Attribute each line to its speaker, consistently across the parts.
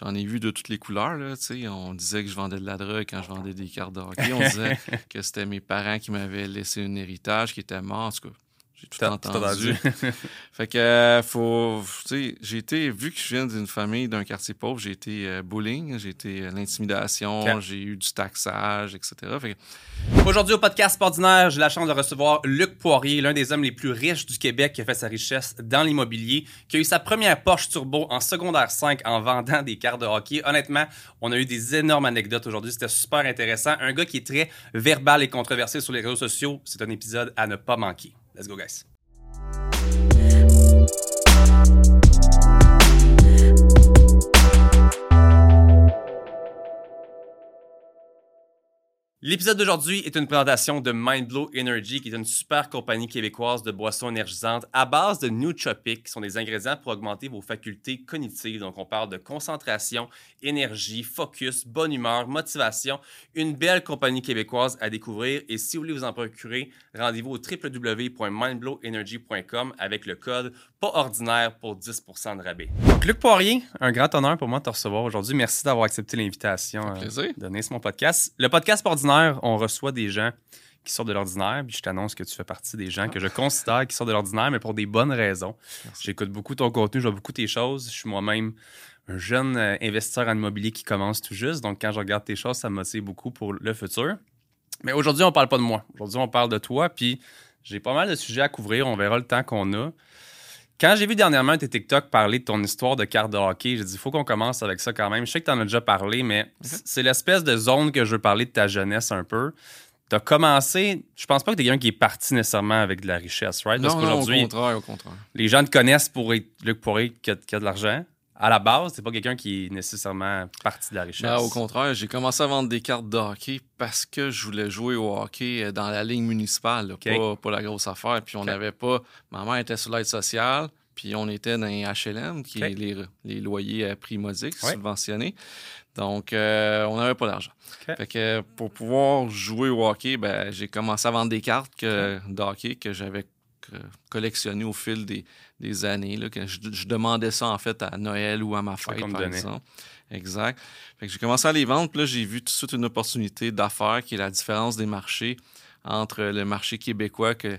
Speaker 1: j'en ai vu de toutes les couleurs. Là, on disait que je vendais de la drogue quand je vendais des cartes de hockey. On disait que c'était mes parents qui m'avaient laissé un héritage qui était mort. En tout cas, j'ai tout entendu. fait que, euh, faut, j'ai été, vu que je viens d'une famille d'un quartier pauvre, j'ai été euh, bullying, j'ai été euh, l'intimidation, j'ai eu du taxage, etc.
Speaker 2: Aujourd'hui, au podcast Ordinaire, j'ai la chance de recevoir Luc Poirier, l'un des hommes les plus riches du Québec qui a fait sa richesse dans l'immobilier, qui a eu sa première Porsche Turbo en secondaire 5 en vendant des cartes de hockey. Honnêtement, on a eu des énormes anecdotes aujourd'hui. C'était super intéressant. Un gars qui est très verbal et controversé sur les réseaux sociaux. C'est un épisode à ne pas manquer. Let's go, guys. L'épisode d'aujourd'hui est une présentation de Mindblow Energy, qui est une super compagnie québécoise de boissons énergisantes à base de nootropics, qui sont des ingrédients pour augmenter vos facultés cognitives. Donc, on parle de concentration, énergie, focus, bonne humeur, motivation. Une belle compagnie québécoise à découvrir. Et si vous voulez vous en procurer, rendez-vous au www.mindblowenergy.com avec le code pas ordinaire pour 10% de rabais. Donc, Luc Poirier, un grand honneur pour moi de te recevoir aujourd'hui. Merci d'avoir accepté l'invitation
Speaker 1: euh, de
Speaker 2: donner ce mon podcast. Le podcast pas on reçoit des gens qui sortent de l'ordinaire. Puis je t'annonce que tu fais partie des gens que je considère qui sortent de l'ordinaire, mais pour des bonnes raisons. J'écoute beaucoup ton contenu, je vois beaucoup tes choses. Je suis moi-même un jeune euh, investisseur en immobilier qui commence tout juste. Donc, quand je regarde tes choses, ça me motive beaucoup pour le futur. Mais aujourd'hui, on parle pas de moi. Aujourd'hui, on parle de toi. Puis j'ai pas mal de sujets à couvrir. On verra le temps qu'on a. Quand j'ai vu dernièrement tes TikTok parler de ton histoire de carte de hockey, j'ai dit, il faut qu'on commence avec ça quand même. Je sais que tu en as déjà parlé, mais c'est l'espèce de zone que je veux parler de ta jeunesse un peu. Tu as commencé, je pense pas que tu es quelqu'un qui est parti nécessairement avec de la richesse, right?
Speaker 1: Non, non, au contraire, au contraire.
Speaker 2: Les gens te connaissent pour être qui a, qui a de l'argent à la base, c'est pas quelqu'un qui est nécessairement parti de la richesse.
Speaker 1: Ben, au contraire, j'ai commencé à vendre des cartes de hockey parce que je voulais jouer au hockey euh, dans la ligne municipale, pas, la grosse affaire. Puis on n'avait pas. Ma mère était sur l'aide sociale, puis on était dans un HLM, qui est les, loyers à prix modique, subventionnés. Donc, euh, on n'avait pas d'argent. Fait que pour pouvoir jouer au hockey, ben, j'ai commencé à vendre des cartes que, de hockey que j'avais collectionnées au fil des, des années. Là, que je, demandais ça en fait à Noël ou à ma fête, par exemple. Exact. Fait que j'ai commencé à les vendre, puis là, j'ai vu tout de suite une opportunité d'affaires qui est la différence des marchés entre le marché québécois que,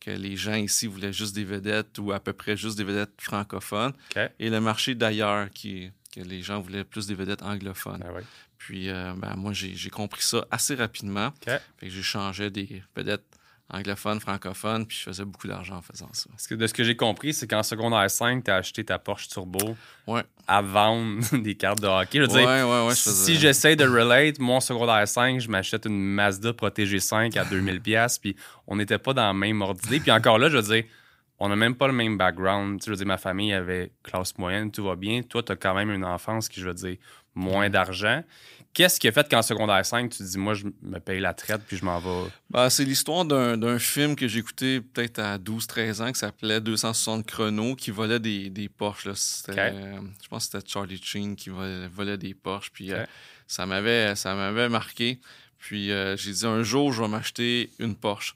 Speaker 1: que les gens ici voulaient juste des vedettes ou à peu près juste des vedettes francophones et le marché d'ailleurs qui que les gens voulaient plus des vedettes anglophones.
Speaker 2: Ah
Speaker 1: puis euh, ben, moi, j'ai compris ça assez rapidement. Fait que j'ai changé des vedettes anglophone, francophone, puis je faisais beaucoup d'argent en faisant ça.
Speaker 2: Parce que de ce que j'ai compris, c'est qu'en secondaire 5, tu as acheté ta Porsche Turbo
Speaker 1: ouais.
Speaker 2: à vendre des cartes de hockey. Je
Speaker 1: veux
Speaker 2: dire,
Speaker 1: ouais, ouais,
Speaker 2: si j'essaie de relate, moi, en secondaire 5, je m'achète une Mazda Protégé 5 à 2000$, puis on n'était pas dans la même ordre d'idée. Puis encore là, je veux dire, on n'a même pas le même background. je veux dire, ma famille avait classe moyenne, tout va bien. Toi, tu as quand même une enfance qui, je veux dire, moins d'argent. Qu'est-ce qui a fait qu'en secondaire 5, tu te dis, moi, je me paye la traite puis je m'en vais?
Speaker 1: Ben, c'est l'histoire d'un film que j'ai écouté peut-être à 12-13 ans qui s'appelait 260 chronos qui volait des, des Porsche. je pense que c'était Charlie Chin qui volait, des Porsche. Puis euh, ça m'avait marqué. Puis euh, j'ai dit un jour, je vais m'acheter une Porsche.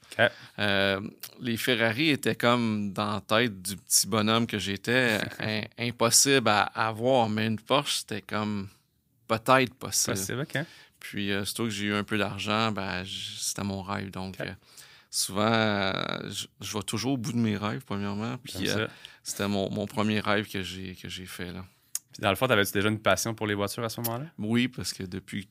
Speaker 1: Euh, les Ferrari étaient comme dans la tête du petit bonhomme que j'étais, impossible à avoir. Mais une Porsche, c'était comme peut-être possible.
Speaker 2: Possible, OK.
Speaker 1: Puis, euh, surtout que j'ai eu un peu d'argent, ben, c'était mon rêve. Donc, euh, souvent, euh, je, vais toujours au bout de mes rêves, premièrement. Puis, c'était mon, mon, premier rêve que j'ai fait. Là.
Speaker 2: Puis dans le fond, avais-tu déjà une passion pour les voitures à ce moment-là?
Speaker 1: Oui, parce que depuis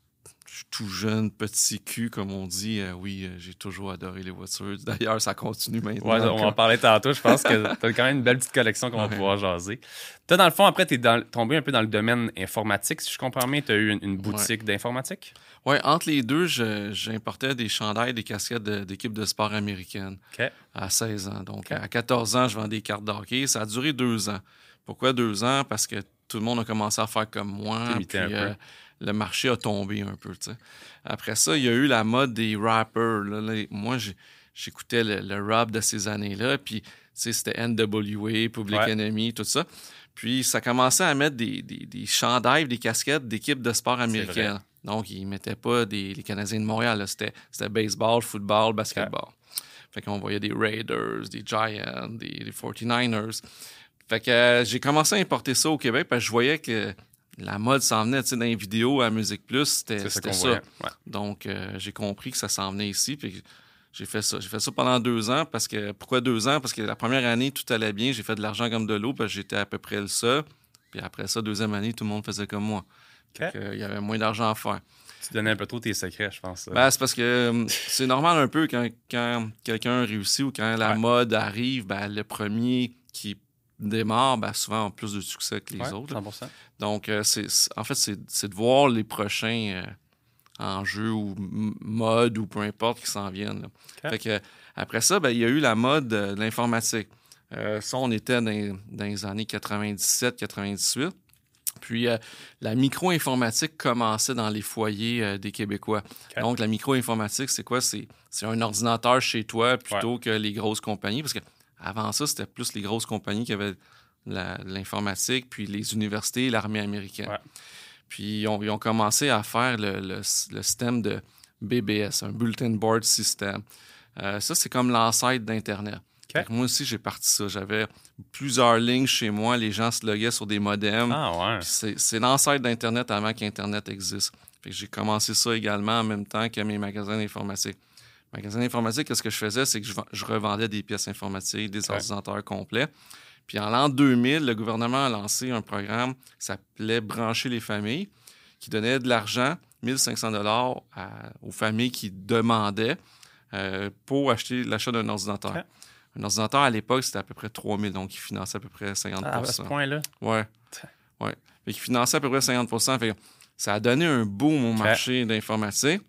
Speaker 1: suis tout jeune, petit cul, comme on dit. Euh, oui, euh, j'ai toujours adoré les voitures. D'ailleurs, ça continue maintenant.
Speaker 2: Ouais, on en parler tantôt. Je pense que tu as quand même une belle petite collection qu'on va pouvoir jaser. Toi, dans le fond, après, tu es tombé un peu dans le domaine informatique. Si je comprends bien, tu as eu une, boutique d'informatique?
Speaker 1: Oui, entre les deux, j'importais des chandails, des casquettes d'équipes de, sport américaines à 16 ans. Donc, à 14 ans, je vendais des cartes d'hockey. Ça a duré deux ans. Pourquoi deux ans? Parce que tout le monde a commencé à faire comme moi. Puis, un peu. Euh, le marché a tombé un peu. Après ça, il y a eu la mode des rappers. moi, j'écoutais le, rap de ces années-là, puis c'était NWA, Public Enemy, tout ça. Puis ça commençait à mettre des, des, des chandails, des casquettes d'équipes de sport américaines. Donc, ils ne mettaient pas des, les Canadiens de Montréal. C'était baseball, football, basketball. Fait qu'on voyait des Raiders, des Giants, des, 49ers. Fait que euh, j'ai commencé à importer ça au Québec parce que je voyais que la mode s'en venait, tu sais, dans les vidéos à Musique Plus, c'était
Speaker 2: C'est ça
Speaker 1: ça.
Speaker 2: Ouais.
Speaker 1: Donc, euh, j'ai compris que ça s'en venait ici. Puis j'ai fait ça. J'ai fait ça pendant deux ans. parce que Pourquoi deux ans? Parce que la première année, tout allait bien. J'ai fait de l'argent comme de l'eau. Parce que j'étais à peu près le seul. Puis après ça, deuxième année, tout le monde faisait comme moi. Euh, il y avait moins d'argent à faire.
Speaker 2: Tu donnais un peu trop tes secrets, je pense.
Speaker 1: Ben, c'est parce que euh, c'est normal un peu quand, quand quelqu'un réussit ou quand la
Speaker 2: Ouais.
Speaker 1: mode arrive, ben, le premier qui démarre, ben, souvent a plus de succès que les
Speaker 2: Ouais,
Speaker 1: autres. là.
Speaker 2: 100%.
Speaker 1: Donc, euh, c'est, en fait, c'est, de voir les prochains euh, enjeux ou modes ou peu importe qui s'en viennent. Fait que, après ça, ben, il y a eu la mode euh, de l'informatique. Euh, ça, on était dans, dans les années 97-98. Puis, euh, la micro-informatique commençait dans les foyers euh, des Québécois. Donc, la micro-informatique, c'est quoi? C'est, c'est un ordinateur chez toi plutôt que les grosses compagnies. Parce que avant ça, c'était plus les grosses compagnies qui avaient l'informatique, puis les universités et l'armée américaine.
Speaker 2: Ouais.
Speaker 1: Puis ils ont, ils ont commencé à faire le, le- le système de BBS, un Bulletin Board System. Euh, ça, c'est comme l'ancêtre d'Internet. Moi aussi, j'ai parti ça. J'avais plusieurs lignes chez moi. Les gens se loguaient sur des modems.
Speaker 2: Ah ouais.
Speaker 1: C'est l'ancêtre d'Internet avant qu'Internet existe. J'ai commencé ça également en même temps que mes magasins d'informatique. Magasins d'informatique, qu'est-ce que je faisais? C'est que je, vend- je revendais des pièces informatiques, des ordinateurs complets. Puis en l'an 2000, le gouvernement a lancé un programme qui s'appelait Brancher les familles, qui donnait de l'argent, 1500 dollars aux familles qui demandaient euh, pour acheter l'achat d'un ordinateur. Un ordinateur, à l'époque, c'était à peu près 3000 donc il finançait à peu près 50
Speaker 2: Ah, à ce point-là?
Speaker 1: Ouais.
Speaker 2: Tiens.
Speaker 1: Ouais. Fait qu'il finançait à peu près 50 Fait ça a donné un boom au marché d'informatique.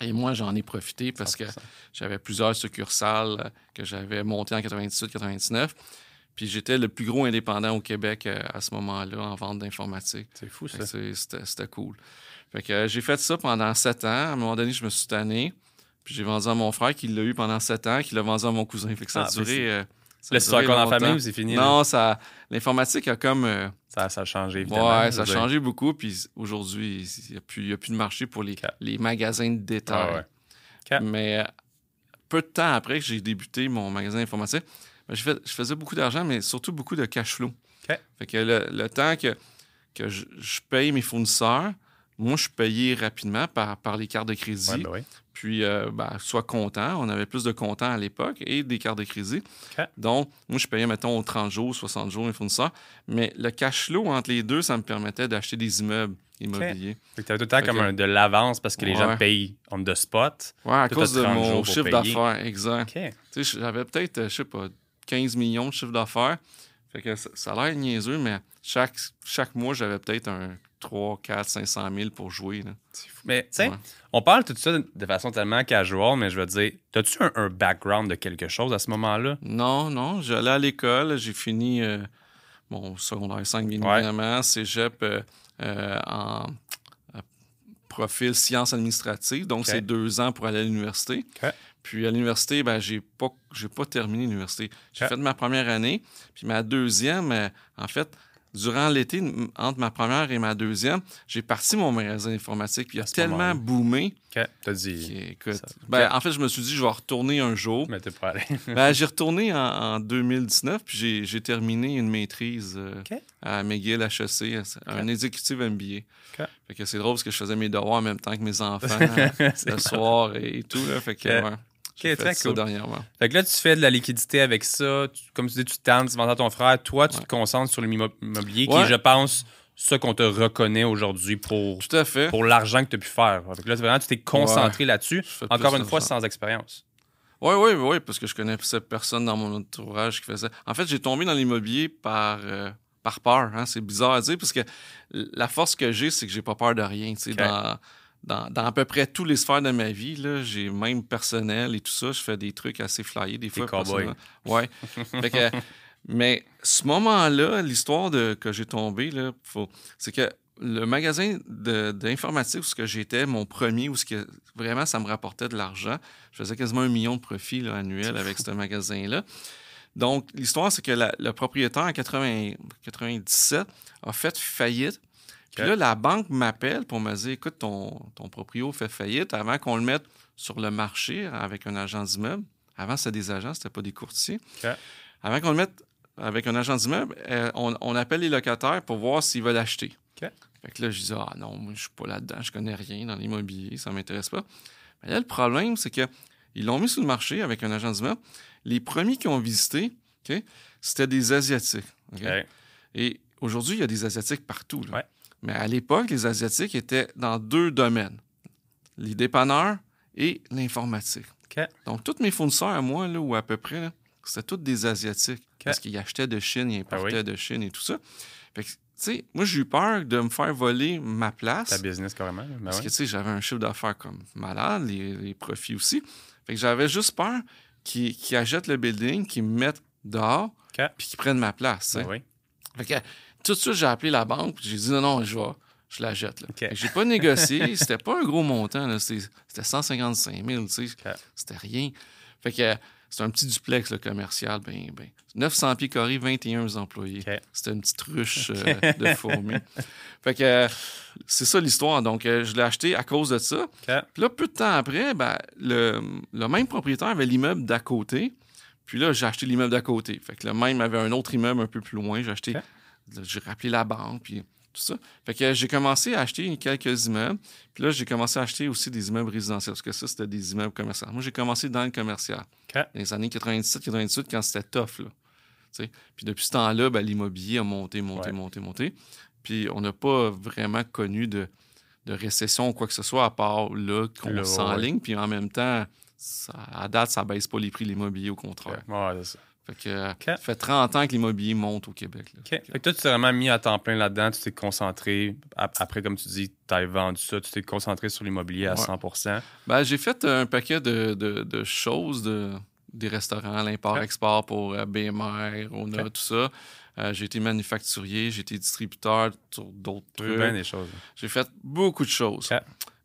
Speaker 1: Et moi, j'en ai profité parce que
Speaker 2: 100%.
Speaker 1: j'avais plusieurs succursales euh, que j'avais montées en 98-99. Puis j'étais le plus gros indépendant au Québec euh, à ce moment-là en vente d'informatique.
Speaker 2: C'est fou, ça.
Speaker 1: C'était cool. Fait que euh, j'ai fait ça pendant sept ans. À un moment donné, je me suis tanné. Puis j'ai vendu à mon frère qui l'a eu pendant sept ans, qui l'a vendu à mon cousin. Fait que ça a
Speaker 2: Ah,
Speaker 1: duré.
Speaker 2: Là, c'est encore
Speaker 1: longtemps.
Speaker 2: famille ou c'est fini? là?
Speaker 1: Non, ça, l'informatique a comme. euh,
Speaker 2: Ça, ça a changé, évidemment.
Speaker 1: Ouais, ça a changé beaucoup. Puis aujourd'hui, il n'y a, plus- y a plus de marché pour les, les magasins de détail.
Speaker 2: Ah ouais.
Speaker 1: Mais euh, peu de temps après que j'ai débuté mon magasin informatique, ben, je, fais- je faisais beaucoup d'argent, mais surtout beaucoup de cash flow. Fait que le, le temps que, que je, je paye mes fournisseurs, moi, je payais rapidement par, par les cartes de crédit.
Speaker 2: Ouais, ben oui.
Speaker 1: Puis, euh, ben, sois content. On avait plus de comptants à l'époque et des cartes de crédit. Donc, moi, je payais, mettons, aux 30 jours, 60 jours mes fournisseurs. Mais le cash flow entre les deux, ça me permettait d'acheter des immeubles immobiliers.
Speaker 2: Fait que t'avais tout le temps
Speaker 1: Fait
Speaker 2: comme
Speaker 1: que-
Speaker 2: un- de l'avance parce que les gens payent on the spot.
Speaker 1: Ouais, à cause de
Speaker 2: 30
Speaker 1: mon chiffre d'affaires, exact. Tu sais, j'avais peut-être, euh, je sais pas, 15 millions de chiffre d'affaires. Fait que ça, ça a l'air niaiseux, mais chaque, chaque mois, j'avais peut-être un 3, 4, 500 000 pour jouer. là.
Speaker 2: C'est fou. Mais tu sais,
Speaker 1: Ouais.
Speaker 2: on parle tout ça de façon tellement casual, mais je veux dire, as-tu un, un background de quelque chose à ce moment-là?
Speaker 1: Non, non, j'allais à l'école, j'ai fini euh, mon secondaire 5, bien
Speaker 2: Ouais.
Speaker 1: évidemment, cégep euh, euh, en profil sciences administratives, donc c'est deux ans pour aller à l'université. Puis à l'université, ben, j'ai pas, j'ai pas terminé l'université. J'ai fait ma première année, puis ma deuxième, en fait, durant l'été, entre ma première et ma deuxième, j'ai parti mon magasin informatique, puis il a tellement boomé
Speaker 2: OK. T'as dit. Ça-
Speaker 1: ben, en fait, je me suis dit, je vais retourner un jour.
Speaker 2: Mais t'es pas allé.
Speaker 1: Ben, j'ai retourné en, en 2019, puis j'ai- j'ai terminé une maîtrise euh, à McGill HEC, un exécutif MBA. Fait que c'est drôle parce que je faisais mes devoirs en même temps que mes enfants euh, le soir et, tout. Là, fait que, ouais,
Speaker 2: OK,
Speaker 1: fait
Speaker 2: très cool.
Speaker 1: dernièrement.
Speaker 2: Fait que là, tu fais de la liquidité avec ça. Tu- comme tu dis, tu tannes, tu vends à ton frère. Toi, tu
Speaker 1: Ouais.
Speaker 2: te concentres sur l'immobilier, qui
Speaker 1: Ouais.
Speaker 2: est, je pense, ce qu'on te reconnaît aujourd'hui pour,
Speaker 1: Tout à fait.
Speaker 2: pour l'argent que tu as pu faire. Fait que là, vraiment, tu t'es concentré là-dessus. Encore une fois, sans expérience.
Speaker 1: Oui, oui, oui, parce que je connaissais personne dans mon entourage qui faisait. En fait, j'ai tombé dans l'immobilier par, euh, par peur. hein. C'est bizarre à dire parce que la force que j'ai, c'est que j'ai pas peur de rien. tu sais,
Speaker 2: Ok.
Speaker 1: Dans, dans, dans à peu près tous les sphères de ma vie, j'ai même personnel et tout ça, je fais des trucs assez flyés des fois. personnellement. Ouais. Fait que, mais ce moment-là, l'histoire de que j'ai tombé, c'est que le magasin d'informatique où ce que j'étais, mon premier, où ce que vraiment ça me rapportait de l'argent, je faisais quasiment un million de profits là, annuels avec ce magasin-là. Donc, l'histoire, c'est que la- le propriétaire en 80 97 a fait faillite. Puis là, la banque m'appelle pour me dire écoute, ton, ton proprio fait faillite avant qu'on le mette sur le marché avec un agent d'immeuble. Avant, c'était des agents, c'était pas des courtiers. Avant qu'on le mette avec un agent d'immeuble, euh, on, on appelle les locataires pour voir s'ils veulent acheter. Fait que là, je disais, ah non, moi, je suis pas là-dedans, je connais rien dans l'immobilier, ça m'intéresse pas. Mais là, le problème, c'est que ils l'ont mis sur le marché avec un agent d'immeuble. Les premiers qui ont visité, OK, c'était des Asiatiques. Et aujourd'hui, il y a des Asiatiques partout. là.
Speaker 2: Ouais.
Speaker 1: Mais à l'époque, les Asiatiques étaient dans deux domaines les dépanneurs et l'informatique. Donc, tous mes fournisseurs à moi, là, ou à peu près, c'était tous des Asiatiques. Parce qu'ils achetaient de Chine, ils
Speaker 2: Ah oui.
Speaker 1: importaient de Chine et tout ça. Fait que, tu sais, moi, j'ai eu peur de me faire voler ma place.
Speaker 2: Ta business, carrément. Ben
Speaker 1: Parce que, tu sais, j'avais un chiffre d'affaires comme malade, les, les profits aussi. Fait que j'avais juste peur qu'ils achètent le building, qu'ils me mettent dehors, puis qu'ils prennent ma place.
Speaker 2: Ben oui.
Speaker 1: Fait que tout de suite, j'ai appelé la banque, j'ai dit non, non, je vais. Je la jette. Là. J'ai pas négocié. C'était pas un gros montant. là. C'était c'était 155 000. tu sais. C'était rien. Fait que c'est un petit duplex commercial. Ben, ben. 900 pieds carrés, 21 employés. C'était une petite ruche euh, de fourmis. Fait que euh, c'est ça l'histoire. Donc, euh, je l'ai acheté à cause de ça. Puis là, peu de temps après, ben, le, le même propriétaire avait l'immeuble d'à côté. Puis là, j'ai acheté l'immeuble d'à côté. Fait que le même avait un autre immeuble un peu plus loin. J'ai acheté. J'ai rappelé la banque, puis tout ça. Fait que j'ai commencé à acheter quelques immeubles. Puis là, j'ai commencé à acheter aussi des immeubles résidentiels, parce que ça, c'était des immeubles commerciaux. Moi, j'ai commencé dans le commercial.
Speaker 2: OK.
Speaker 1: Dans les années 97-98, quand c'était tough, là. Puis depuis ce temps-là, ben, l'immobilier a monté, monté,
Speaker 2: Ouais.
Speaker 1: monté, monté. Puis on n'a pas vraiment connu de, de récession ou quoi que ce soit, à part là qu'on
Speaker 2: ouais,
Speaker 1: s'enligne. Puis en même temps, ça, à date, ça baisse pas les prix de l'immobilier, au contraire.
Speaker 2: Ouais, c'est ça.
Speaker 1: Fait que euh, ça fait 30 ans que l'immobilier monte au Québec. là.
Speaker 2: Fait que toi, tu t'es vraiment mis à temps plein là-dedans. Tu t'es concentré. ap- Après, comme tu dis, tu as vendu ça. Tu t'es concentré sur l'immobilier à
Speaker 1: Ouais.
Speaker 2: 100
Speaker 1: Ben, j'ai fait un paquet de, de- de choses, de, des restaurants, l'import-export pour euh, BMR, ONA,
Speaker 2: Ok.
Speaker 1: tout ça. Euh, j'ai été manufacturier, j'ai été distributeur sur d'autres trucs.
Speaker 2: bien des choses.
Speaker 1: J'ai fait beaucoup de choses.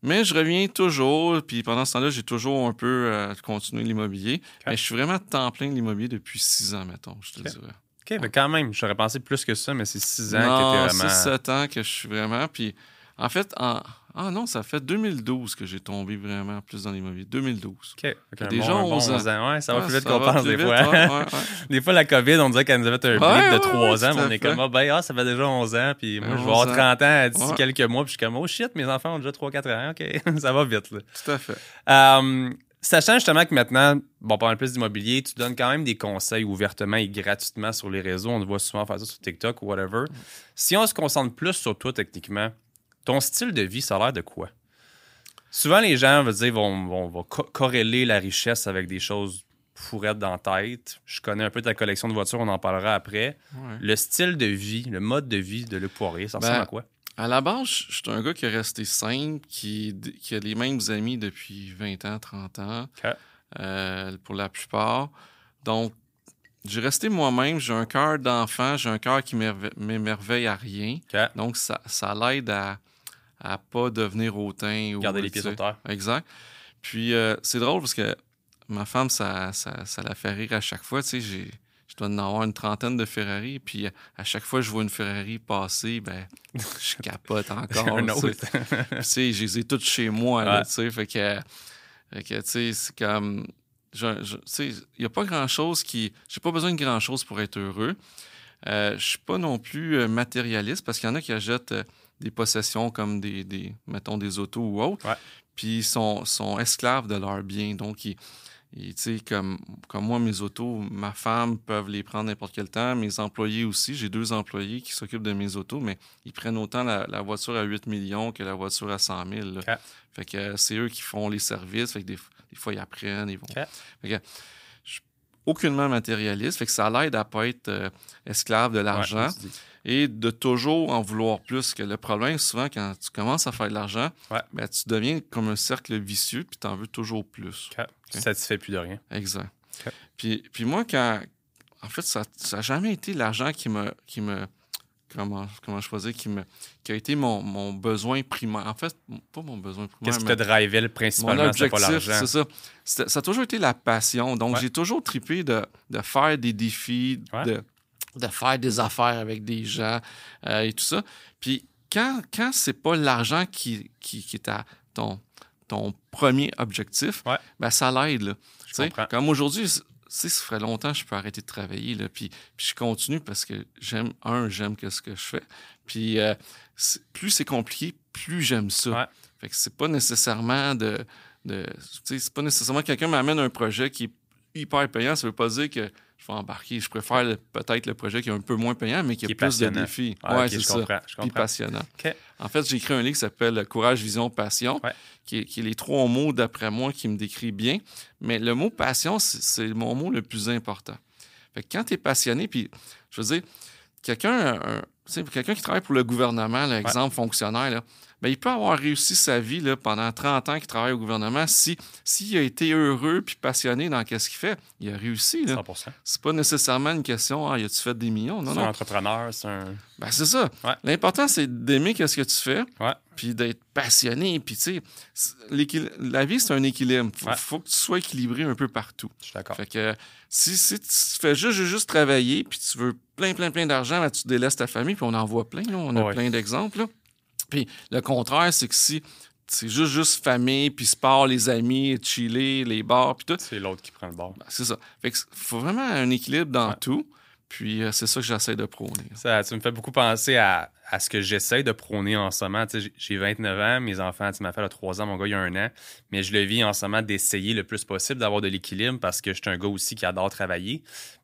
Speaker 1: Mais je reviens toujours, puis pendant ce temps-là, j'ai toujours un peu euh, continué l'immobilier. Mais je suis vraiment temps plein de l'immobilier depuis six ans, mettons, je te
Speaker 2: Ok.
Speaker 1: dirais.
Speaker 2: OK, mais quand même, j'aurais pensé plus que ça, mais c'est six ans que t'es vraiment.
Speaker 1: c'est sept ans que je suis vraiment. Puis en fait, en... ah non, ça fait 2012 que j'ai tombé vraiment plus dans l'immobilier. 2012.
Speaker 2: OK. Qu'un
Speaker 1: Déjà
Speaker 2: bon, un bon
Speaker 1: 11 ans.
Speaker 2: 11 ans. Ouais, ça va
Speaker 1: Ouais,
Speaker 2: plus vite qu'on pense des
Speaker 1: vite,
Speaker 2: fois.
Speaker 1: ouais, ouais, ouais.
Speaker 2: Des fois, la COVID, on dirait qu'elle nous avait fait un
Speaker 1: Ouais,
Speaker 2: de
Speaker 1: ouais,
Speaker 2: 3
Speaker 1: ouais,
Speaker 2: ans, mais on est comme, ah, ben, ah, ça fait déjà 11 ans, puis moi,
Speaker 1: Ben,
Speaker 2: je vais avoir
Speaker 1: 11 ans.
Speaker 2: 30 ans d'ici quelques mois, puis je suis comme, oh shit, mes enfants ont déjà 3-4 ans, OK, ça va vite, là.
Speaker 1: Tout à fait.
Speaker 2: Euh, sachant justement que maintenant, bon, parlant plus d'immobilier, tu donnes quand même des conseils ouvertement et gratuitement sur les réseaux. On te voit souvent faire ça sur TikTok ou whatever. Si on se concentre plus sur toi techniquement, ton style de vie, ça a l'air de quoi? Souvent, les gens veut dire, vont, vont, vont co- corréler la richesse avec des choses fourrettes dans la tête. Je connais un peu ta collection de voitures, on en parlera après.
Speaker 1: Ouais.
Speaker 2: Le style de vie, le mode de vie de Luc Poirier, ça ressemble
Speaker 1: Ben,
Speaker 2: à quoi?
Speaker 1: À la base, je suis un gars qui est resté simple, qui, qui a les mêmes amis depuis 20 ans, 30 ans, euh, pour la plupart. Donc, j'ai resté moi-même, j'ai un cœur d'enfant, j'ai un cœur qui m'émerve- m'émerveille à rien. Donc, ça, ça l'aide à à pas devenir hautain. ou,
Speaker 2: Garder les
Speaker 1: tu
Speaker 2: pieds sur terre.
Speaker 1: Exact. Puis, euh, c'est drôle parce que ma femme, ça, ça, ça la fait rire à chaque fois. Tu sais, j'ai- je dois en avoir une trentaine de Ferrari. Puis, à chaque fois que je vois une Ferrari passer, ben, je capote encore.
Speaker 2: Un autre.
Speaker 1: Tu sais, je les ai toutes chez moi, là,
Speaker 2: Ouais.
Speaker 1: tu sais, fait que, fait que, tu sais, c'est comme, tu sais, il n'y a pas grand-chose qui, j'ai pas besoin de grand-chose pour être heureux. Euh, je suis pas non plus euh, matérialiste parce qu'il y en a qui achètent euh, des possessions comme des, des, mettons, des autos ou autres,
Speaker 2: Ouais.
Speaker 1: puis ils sont, sont esclaves de leurs biens. Donc, ils, ils, comme, comme moi, mes autos, ma femme peuvent les prendre n'importe quel temps. Mes employés aussi. J'ai deux employés qui s'occupent de mes autos, mais ils prennent autant la, la voiture à 8 millions que la voiture à 100 000. là.
Speaker 2: OK.
Speaker 1: Fait que euh, c'est eux qui font les services. Fait que des, des fois, ils apprennent, ils vont.
Speaker 2: OK.
Speaker 1: Fait que je suis aucunement matérialiste. Fait que ça l'aide à pas être euh, esclave de l'argent
Speaker 2: Ouais.
Speaker 1: Et de toujours en vouloir plus. Que le problème, souvent, quand tu commences à faire de l'argent,
Speaker 2: Ouais.
Speaker 1: ben, tu deviens comme un cercle vicieux puis tu en veux toujours plus.
Speaker 2: OK. Tu te satisfais plus de rien.
Speaker 1: Exact. Puis, puis moi, quand. En fait, ça n'a jamais été l'argent qui me. Qui me comment, comment choisir qui, me, qui a été mon, mon besoin primaire. En fait, pas mon besoin primaire.
Speaker 2: Qu'est-ce qui te drivait
Speaker 1: mon
Speaker 2: principalement, c'est pas
Speaker 1: objectif,
Speaker 2: l'argent?
Speaker 1: c'est ça. Ça a toujours été la passion. Donc,
Speaker 2: Ouais.
Speaker 1: j'ai toujours trippé de, de faire des défis,
Speaker 2: Ouais.
Speaker 1: de, de faire des affaires avec des gens euh, et tout ça. Puis, quand, quand c'est pas l'argent qui, qui, qui est à ton, ton premier objectif,
Speaker 2: Ouais.
Speaker 1: ben, ça l'aide. là.
Speaker 2: Je.
Speaker 1: Comme aujourd'hui, ça ferait longtemps que je peux arrêter de travailler. Là, puis, puis je continue parce que j'aime, un, j'aime que ce que je fais. Puis euh, plus c'est compliqué, plus j'aime ça.
Speaker 2: Ouais.
Speaker 1: Fait que c'est pas nécessairement de. c'est pas nécessairement que quelqu'un m'amène un projet qui est hyper payant. Ça veut pas dire que je vais embarquer. Je préfère peut-être le projet qui est un peu moins payant, mais qui a
Speaker 2: Qui
Speaker 1: plus de défis.
Speaker 2: Ah,
Speaker 1: ouais,
Speaker 2: ok,
Speaker 1: c'est ça.
Speaker 2: comprends. Je
Speaker 1: Puis passionnant. En fait, j'ai écrit un livre qui s'appelle Courage, Vision, Passion,
Speaker 2: Ouais.
Speaker 1: qui, est, qui est les trois mots, d'après moi, qui me décrit bien. Mais le mot passion, c'est mon mot le plus important. Fait que quand tu es passionné, puis je veux dire, quelqu'un qui travaille pour le gouvernement, l'exemple fonctionnaire, là, ben, il peut avoir réussi sa vie là, pendant 30 ans qu'il travaille au gouvernement. Si s'il a été heureux puis passionné dans ce qu'il fait, il a réussi. là.
Speaker 2: 100
Speaker 1: C'est pas nécessairement une question, ah, y a-tu fait des millions? Non,
Speaker 2: C'est un
Speaker 1: non.
Speaker 2: entrepreneur, c'est un.
Speaker 1: Ben, c'est ça.
Speaker 2: Ouais.
Speaker 1: L'important, c'est d'aimer ce que tu fais,
Speaker 2: Ouais.
Speaker 1: puis d'être passionné. Puis, tu sais, la vie, c'est un équilibre. Faut,
Speaker 2: Ouais.
Speaker 1: faut que tu sois équilibré un peu partout.
Speaker 2: Je suis d'accord.
Speaker 1: Fait que si, si tu fais juste, juste, travailler, puis tu veux plein, plein, plein d'argent, ben, tu délaisses ta famille, puis on en voit plein. là. On a plein d'exemples. Puis le contraire, c'est que si c'est juste, juste famille, puis sport, les amis, chiller, les bars, puis tout,
Speaker 2: C'est l'autre qui prend le bord.
Speaker 1: ben, c'est ça. Fait que faut vraiment un équilibre dans
Speaker 2: Ouais.
Speaker 1: tout. Puis euh, c'est ça que j'essaie de prôner.
Speaker 2: Ça, ça me fait beaucoup penser à, à ce que j'essaie de prôner en ce moment. Tu j'ai 29 ans, mes enfants, tu m'as fait 3 ans, mon gars, il y a un an. Mais je le vis en ce moment d'essayer le plus possible d'avoir de l'équilibre parce que je suis un gars aussi qui adore travailler,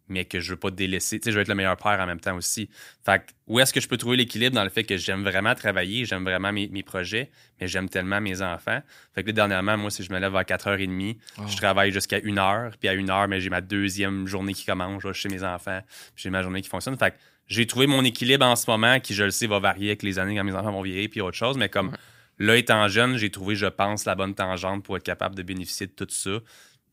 Speaker 2: mais que je veux pas délaisser. Tu sais, je veux être le meilleur père en même temps aussi. Fait que où est-ce que je peux trouver l'équilibre dans le fait que j'aime vraiment travailler, j'aime vraiment mes, mes projets, mais j'aime tellement mes enfants? Fait que là, dernièrement, moi, si je me lève à 4h30,
Speaker 1: Wow.
Speaker 2: je travaille jusqu'à 1h, puis à 1h, mais j'ai ma deuxième journée qui commence là, chez mes enfants, puis j'ai ma journée qui fonctionne. Fait que j'ai trouvé mon équilibre en ce moment, qui, je le sais, va varier avec les années quand mes enfants vont vieillir, puis autre chose, mais comme
Speaker 1: Ouais.
Speaker 2: là, étant jeune, j'ai trouvé, je pense, la bonne tangente pour être capable de bénéficier de tout ça,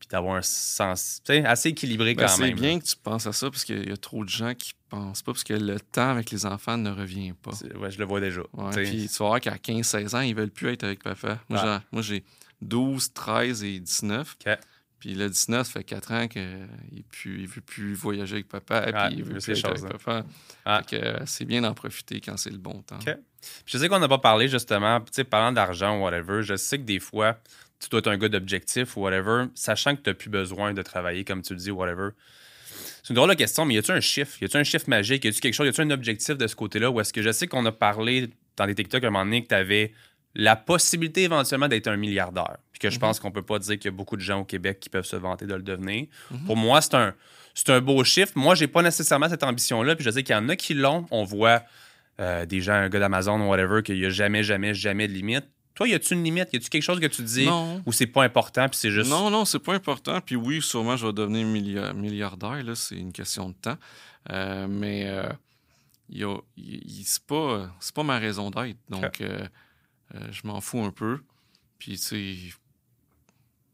Speaker 2: puis d'avoir un sens assez équilibré
Speaker 1: Ben,
Speaker 2: quand
Speaker 1: c'est
Speaker 2: même.
Speaker 1: bien que tu penses à ça parce qu'il y a trop de gens qui pensent pas parce que le temps avec les enfants ne revient pas.
Speaker 2: C'est- Ouais, je le vois déjà.
Speaker 1: Puis tu vas voir qu'à 15-16 ans, ils veulent plus être avec papa. Moi, moi, j'ai 12, 13 et 19.
Speaker 2: OK.
Speaker 1: Puis le 19, ça fait 4 ans qu'il ne veut plus voyager avec papa. Puis il veut plus
Speaker 2: c'est
Speaker 1: être
Speaker 2: chose,
Speaker 1: avec papa. Que, euh, c'est bien d'en profiter quand c'est le bon temps.
Speaker 2: Je sais qu'on n'a pas parlé justement, parlant d'argent ou whatever, je sais que des fois, tu dois être un gars d'objectif ou whatever, sachant que tu n'as plus besoin de travailler, comme tu le dis, whatever. C'est une drôle de question, mais y a-tu un chiffre? Y a-tu un chiffre magique? Y a-tu quelque chose? Y a-tu un objectif de ce côté-là? Ou est-ce que je sais qu'on a parlé dans des TikTok à un moment donné que tu avais la possibilité éventuellement d'être un milliardaire? Puis que je
Speaker 1: Mhm.
Speaker 2: pense qu'on peut pas dire qu'il y a beaucoup de gens au Québec qui peuvent se vanter de le devenir.
Speaker 1: Mhm.
Speaker 2: Pour moi, c'est un, c'est un beau chiffre. Moi, j'ai pas nécessairement cette ambition-là. Puis je sais qu'il y en a qui l'ont. On voit euh, des gens, un gars d'Amazon ou whatever, qu'il n'y a jamais, jamais, jamais de limite. Toi, y a-tu une limite? Y a-tu quelque chose que tu dis
Speaker 1: Non.
Speaker 2: ou c'est pas important puis c'est juste.
Speaker 1: Non, non, c'est pas important. Puis oui, sûrement, je vais devenir millia- milliardaire. Là, c'est une question de temps. Euh, mais euh, y a- c'est pas, c'est pas ma raison d'être. Donc, euh, euh, je m'en fous un peu. Puis, tu sais,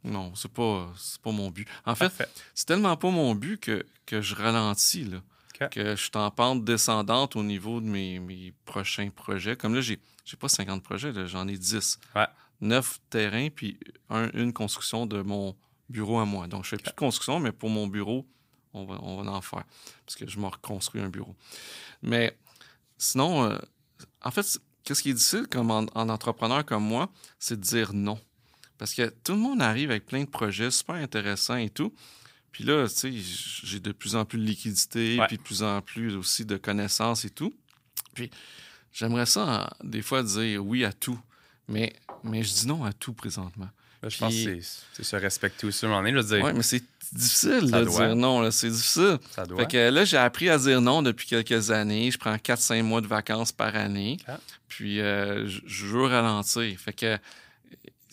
Speaker 1: non, c'est pas, c'est pas mon but. En fait, c'est tellement pas mon but que, que je ralentis, là. Que je suis en pente descendante au niveau de mes, mes prochains projets. Comme là, j'ai, j'ai pas 50 projets, j'en ai 10.
Speaker 2: Ouais.
Speaker 1: 9 terrains, puis un- une construction de mon bureau à moi. Donc, je fais plus de construction, mais pour mon bureau, on va, on va en faire. Parce que je me reconstruis un bureau. Mais sinon, euh, en fait, qu'est-ce qui est difficile comme en, en entrepreneur comme moi, c'est de dire non. Parce que tout le monde arrive avec plein de projets super intéressants et tout. Puis là, tu sais, j'ai de plus en plus de liquidité,
Speaker 2: Ouais.
Speaker 1: puis de plus en plus aussi de connaissances et tout. Puis j'aimerais ça, des fois, dire oui à tout. Mais, mais je dis non à tout présentement.
Speaker 2: Là, je pense que c'est- se respecter aussi
Speaker 1: Oui, mais c'est difficile
Speaker 2: Ça
Speaker 1: de
Speaker 2: doit.
Speaker 1: dire non. C'est difficile.
Speaker 2: ça doit.
Speaker 1: Fait que là, j'ai appris à dire non depuis quelques années. Je prends 4-5 mois de vacances par année.
Speaker 2: Ok.
Speaker 1: Puis euh, je je veux ralentir. Fait que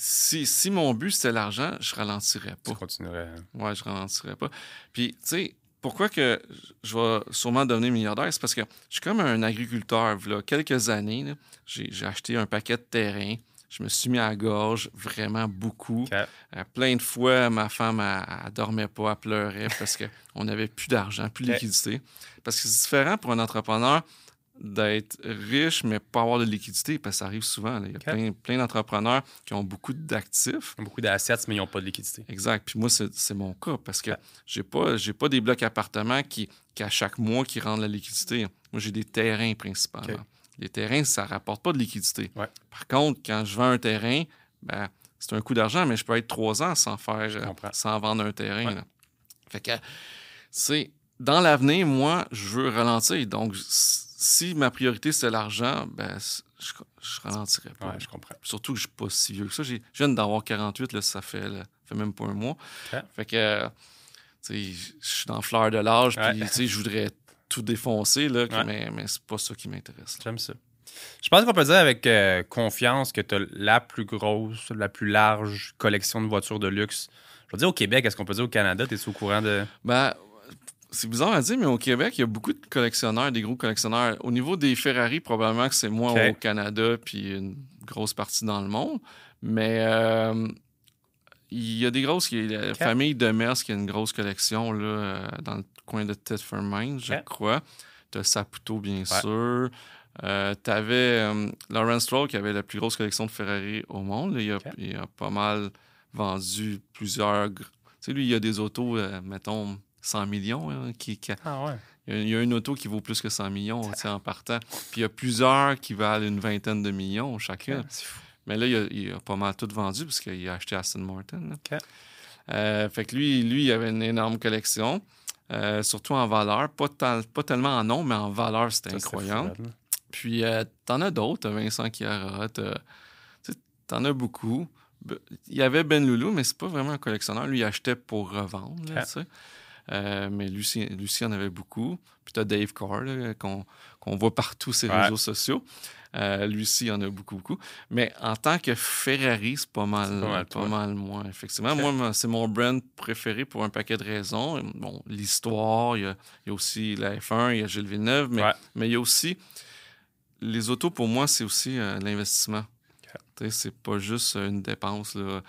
Speaker 1: si, si mon but c'était l'argent, je ralentirais
Speaker 2: Tu
Speaker 1: pas.
Speaker 2: continuerais. hein?
Speaker 1: Ouais, je ralentirais pas. Puis, tu sais, pourquoi que je vais sûrement devenir milliardaire? C'est parce que je suis comme un agriculteur. Là, quelques années, j'ai acheté un paquet de terrain. Je me suis mis à la gorge vraiment beaucoup. Euh, plein de fois, ma femme, elle, dormait pas, elle pleurait parce qu'on n'avait plus d'argent, plus de liquidité. Parce que c'est différent pour un entrepreneur d'être riche, mais pas avoir de liquidité, parce que ça arrive souvent. là. Il y a plein, plein d'entrepreneurs qui ont beaucoup d'actifs.
Speaker 2: Beaucoup d'assets, mais ils n'ont pas de liquidité.
Speaker 1: Exact. Puis moi, c'est mon cas parce que j'ai pas, j'ai pas des blocs appartements qui, qui, à chaque mois, qui rendent la liquidité. Moi, j'ai des terrains principalement. Les terrains, ça rapporte pas de liquidité.
Speaker 2: Ouais.
Speaker 1: Par contre, quand je vends un terrain, ben, c'est un coût d'argent, mais je peux être trois ans sans faire,
Speaker 2: Je
Speaker 1: euh, sans vendre un terrain.
Speaker 2: Ouais.
Speaker 1: là. Fait que, c'est dans l'avenir, moi, je veux ralentir. Donc, si ma priorité c'est l'argent, ben, je, je ralentirais pas.
Speaker 2: Ouais, je comprends.
Speaker 1: Surtout que je suis pas si vieux que ça. J'ai- Je viens d'avoir 48, là, ça fait, là, fait même pas un mois. Fait que, je suis dans la fleur de l'âge, puis, je voudrais tout défoncer, là,
Speaker 2: Ouais.
Speaker 1: mais, mais c'est pas ça qui m'intéresse.
Speaker 2: J'aime ça. Je pense qu'on peut dire avec euh, confiance que tu as la plus grosse, la plus large collection de voitures de luxe. Je veux dire au Québec, est-ce qu'on peut dire au Canada? Tu es au courant de?
Speaker 1: Ben, c'est bizarre à dire, mais au Québec, il y a beaucoup de collectionneurs, des gros collectionneurs. Au niveau des Ferrari, probablement que c'est moins au Canada, puis une grosse partie dans le monde. Mais euh, il y a des grosses. Il y a la famille de Mers qui a une grosse collection là, euh, dans le coin de Thetford Mines, je crois. Tu as Saputo, bien
Speaker 2: Ouais.
Speaker 1: sûr. Euh, tu avais Lawrence Stroll qui avait la plus grosse collection de Ferrari au monde. Il, a, il a pas mal vendu plusieurs. Tu sais, lui, il y a des autos, euh, mettons, 100 millions. hein, qui, qui-
Speaker 2: Ah ouais.
Speaker 1: il, y a, une auto qui vaut plus que 100 millions en partant. Puis il y a plusieurs qui valent une vingtaine de millions chacun.
Speaker 2: C'est fou.
Speaker 1: Mais là, il a, il a pas mal tout vendu parce qu'il a acheté Aston Martin. là. Euh, fait que lui, lui, il avait une énorme collection, euh, surtout en valeur. Pas, tellement en nom, mais en valeur, c'était incroyable.
Speaker 2: fou.
Speaker 1: Puis, euh, t'en as d'autres. Vincent Chiara, t'en as beaucoup. Be- Il y avait Ben Loulou, mais c'est pas vraiment un collectionneur. Lui, il achetait pour revendre, là,
Speaker 2: Ok.
Speaker 1: Tu. Euh, mais Lucie, Lucie en avait beaucoup. Puis t'as Dave Carr, qu'on qu'on voit partout sur les
Speaker 2: Ouais.
Speaker 1: réseaux sociaux. Euh, Lucie en a beaucoup, beaucoup. Mais en tant que Ferrari, c'est pas mal,
Speaker 2: pas mal,
Speaker 1: pas mal moins, effectivement. Moi, c'est mon brand préféré pour un paquet de raisons. Bon, l'histoire, il y a, il y a aussi la F1, il y a Gilles Villeneuve, mais,
Speaker 2: Ouais.
Speaker 1: mais il y a aussi les autos, pour moi, c'est aussi euh, l'investissement. Tu sais, C'est pas juste une dépense. là.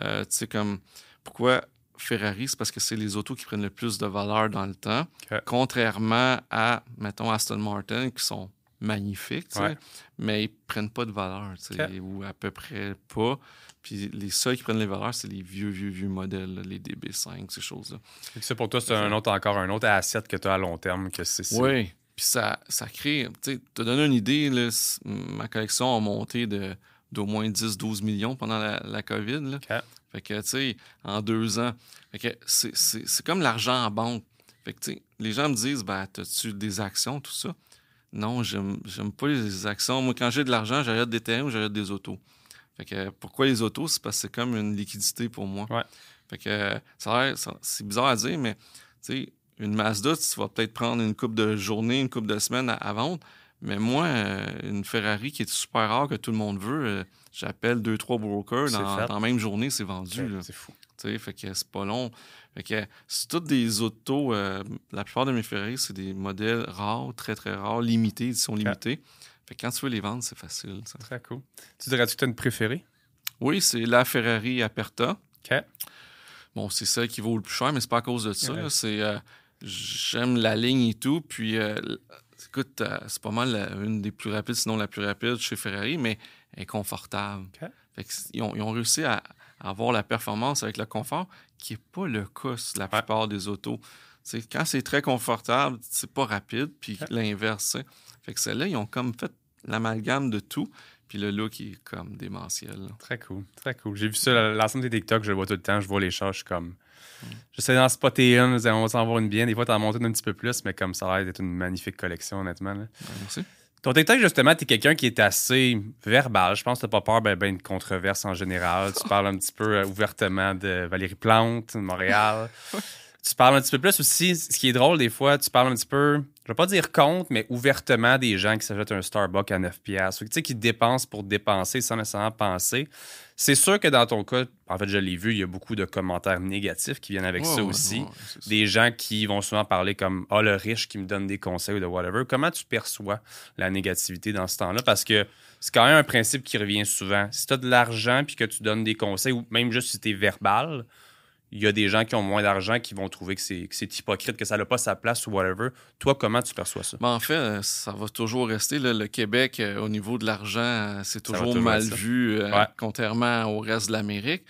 Speaker 1: Euh, tu sais, comme pourquoi Ferrari, c'est parce que c'est les autos qui prennent le plus de valeur dans le temps, contrairement à, mettons, Aston Martin, qui sont magnifiques,
Speaker 2: Ouais.
Speaker 1: mais ils prennent pas de valeur, ou à peu près pas. Puis les seuls qui prennent les valeurs, c'est les vieux, vieux, vieux modèles, là, les DB5, ces choses-là.
Speaker 2: Ça, pour toi, c'est un autre, encore un autre asset que tu as à long terme. que c'est
Speaker 1: Oui. Puis ça, ça crée. Tu sais, te donner une idée, là, ma collection a monté de, d'au moins 10-12 millions pendant la, la COVID. Là. Fait que, tu sais, en deux ans. Fait que c'est, comme l'argent en banque. Fait que, tu sais, les gens me disent, ben, as-tu des actions, tout ça? Non, j'aime, pas les actions. Moi, quand j'ai de l'argent, j'achète des terrains ou j'achète des autos. Fait que, pourquoi les autos? C'est parce que c'est comme une liquidité pour moi.
Speaker 2: Ouais.
Speaker 1: Fait que, ça- c'est bizarre à dire, mais, tu sais, une Mazda, tu vas peut-être prendre une coupe de journée, une coupe de semaine à, à vendre. Mais moi, euh, une Ferrari qui est super rare, que tout le monde veut, euh, j'appelle deux, trois brokers. Dans, la même journée, c'est vendu. Là.
Speaker 2: C'est fou.
Speaker 1: Fait que c'est pas long. Fait que c'est toutes des autos. euh, la plupart de mes Ferrari, c'est des modèles rares, très, très rares, limités, édition limitée. Fait que quand tu veux les vendre, c'est facile.
Speaker 2: Très cool. Tu dirais-tu que tu as une préférée?
Speaker 1: Oui, c'est la Ferrari Aperta.
Speaker 2: OK.
Speaker 1: Bon, c'est celle qui vaut le plus cher, mais c'est pas à cause de ça.
Speaker 2: Ouais.
Speaker 1: C'est euh, j'aime la ligne et tout. Puis, euh, écoute, euh, c'est pas mal la- une des plus rapides, sinon la plus rapide chez Ferrari, mais est confortable. Fait ils, ont, ils ont réussi à, à avoir la performance avec le confort, qui n'est pas le cas sur la plupart des autos. Quand c'est très confortable, c'est pas rapide, puis l'inverse. Fait que celle-là, ils ont comme fait l'amalgame de tout, puis le look est comme démentiel.
Speaker 2: Très cool. Très cool. J'ai vu ça, l'ensemble des TikTok, je le vois tout le temps. Je vois les chars, je suis comme.
Speaker 1: Mm.
Speaker 2: J'essaie d'en spotter une, on va s'en voir une bien. Des fois, t'en montes un petit peu plus, mais comme ça a l'air d'être une magnifique collection, honnêtement. là.
Speaker 1: Merci.
Speaker 2: Ton TikTok, justement, t'es quelqu'un qui est assez verbal. Je pense que t'as pas peur ben, ben, de controverses en général. Tu parles un petit peu euh, ouvertement de Valérie Plante, de Montréal. Tu parles un petit peu plus aussi, ce qui est drôle des fois, tu parles un petit peu, je vais pas dire contre, mais ouvertement des gens qui s'achètent un Starbucks à 9 piastres. Ou, Tu sais, qui dépensent pour dépenser sans nécessairement penser. C'est sûr que dans ton cas, en fait, je l'ai vu, il y a beaucoup de commentaires négatifs qui viennent avec ça aussi
Speaker 1: ça.
Speaker 2: des gens qui vont souvent parler comme Ah, le riche qui me donne des conseils ou de whatever. Comment tu perçois la négativité dans ce temps-là? Parce que c'est quand même un principe qui revient souvent. Si tu as de l'argent puis que tu donnes des conseils, ou même juste si tu es verbal, il y a des gens qui ont moins d'argent qui vont trouver que c'est, que c'est hypocrite, que ça n'a pas sa place ou whatever. Toi, comment tu perçois ça?
Speaker 1: Ben, en fait, euh, ça va toujours rester. là, le Québec, euh, au niveau de l'argent, euh, c'est toujours
Speaker 2: toujours
Speaker 1: mal vu, euh,
Speaker 2: Ouais.
Speaker 1: contrairement au reste de l'Amérique.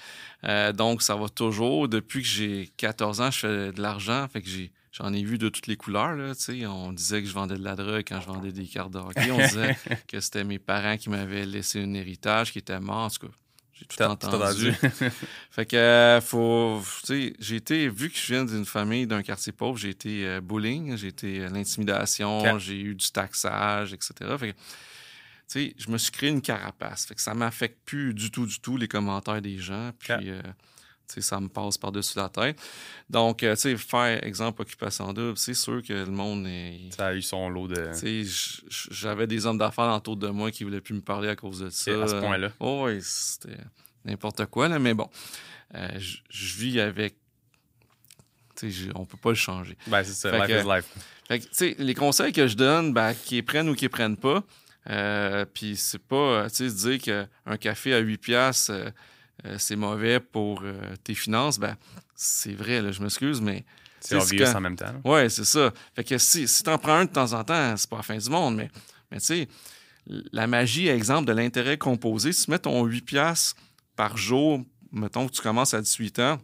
Speaker 1: Euh, donc, ça va toujours. Depuis que j'ai 14 ans, je fais de l'argent. Fait que j'ai, j'en ai vu de toutes les couleurs. Là, on disait que je vendais de la drogue quand je vendais des cartes de hockey. On disait que c'était mes parents qui m'avaient laissé un héritage qui était mort. En tout cas, j'ai tout entendu. Fait que, euh, faut. Tu sais, j'ai été. Vu que je viens d'une famille d'un quartier pauvre, j'ai été euh, bullying, j'ai été euh, l'intimidation, j'ai eu du taxage, etc. Fait que, tu sais, je me suis créé une carapace. Fait que ça m'affecte plus du tout, du tout les commentaires des gens. Puis, euh, ça me passe par-dessus la tête. Donc, euh, tu sais, faire exemple occupation double, c'est sûr que le monde est.
Speaker 2: Ça a eu son lot de.
Speaker 1: Tu sais, j'avais des hommes d'affaires autour de moi qui voulaient plus me parler à cause de ça.
Speaker 2: À ce point-là.
Speaker 1: Oh, oui, c'était n'importe quoi, là, mais bon. Euh, je vis avec. Tu sais, on peut pas le changer.
Speaker 2: Ben, c'est ça, life is life.
Speaker 1: Fait que, tu sais, les conseils que je donne, ben, qu'ils prennent ou qu'ils prennent pas, euh, puis c'est pas, tu sais, dire qu'un café à 8 piastres, euh, euh, c'est mauvais pour tes finances, ben, c'est vrai, là, je m'excuse, mais...
Speaker 2: C'est obvious en même temps.
Speaker 1: Ouais, c'est ça. Fait que si, si t'en prends un de temps en temps, c'est pas la fin du monde, mais, mais tu sais, la magie, exemple, de l'intérêt composé, si tu mets ton 8 piastres par jour, mettons que tu commences à 18 ans,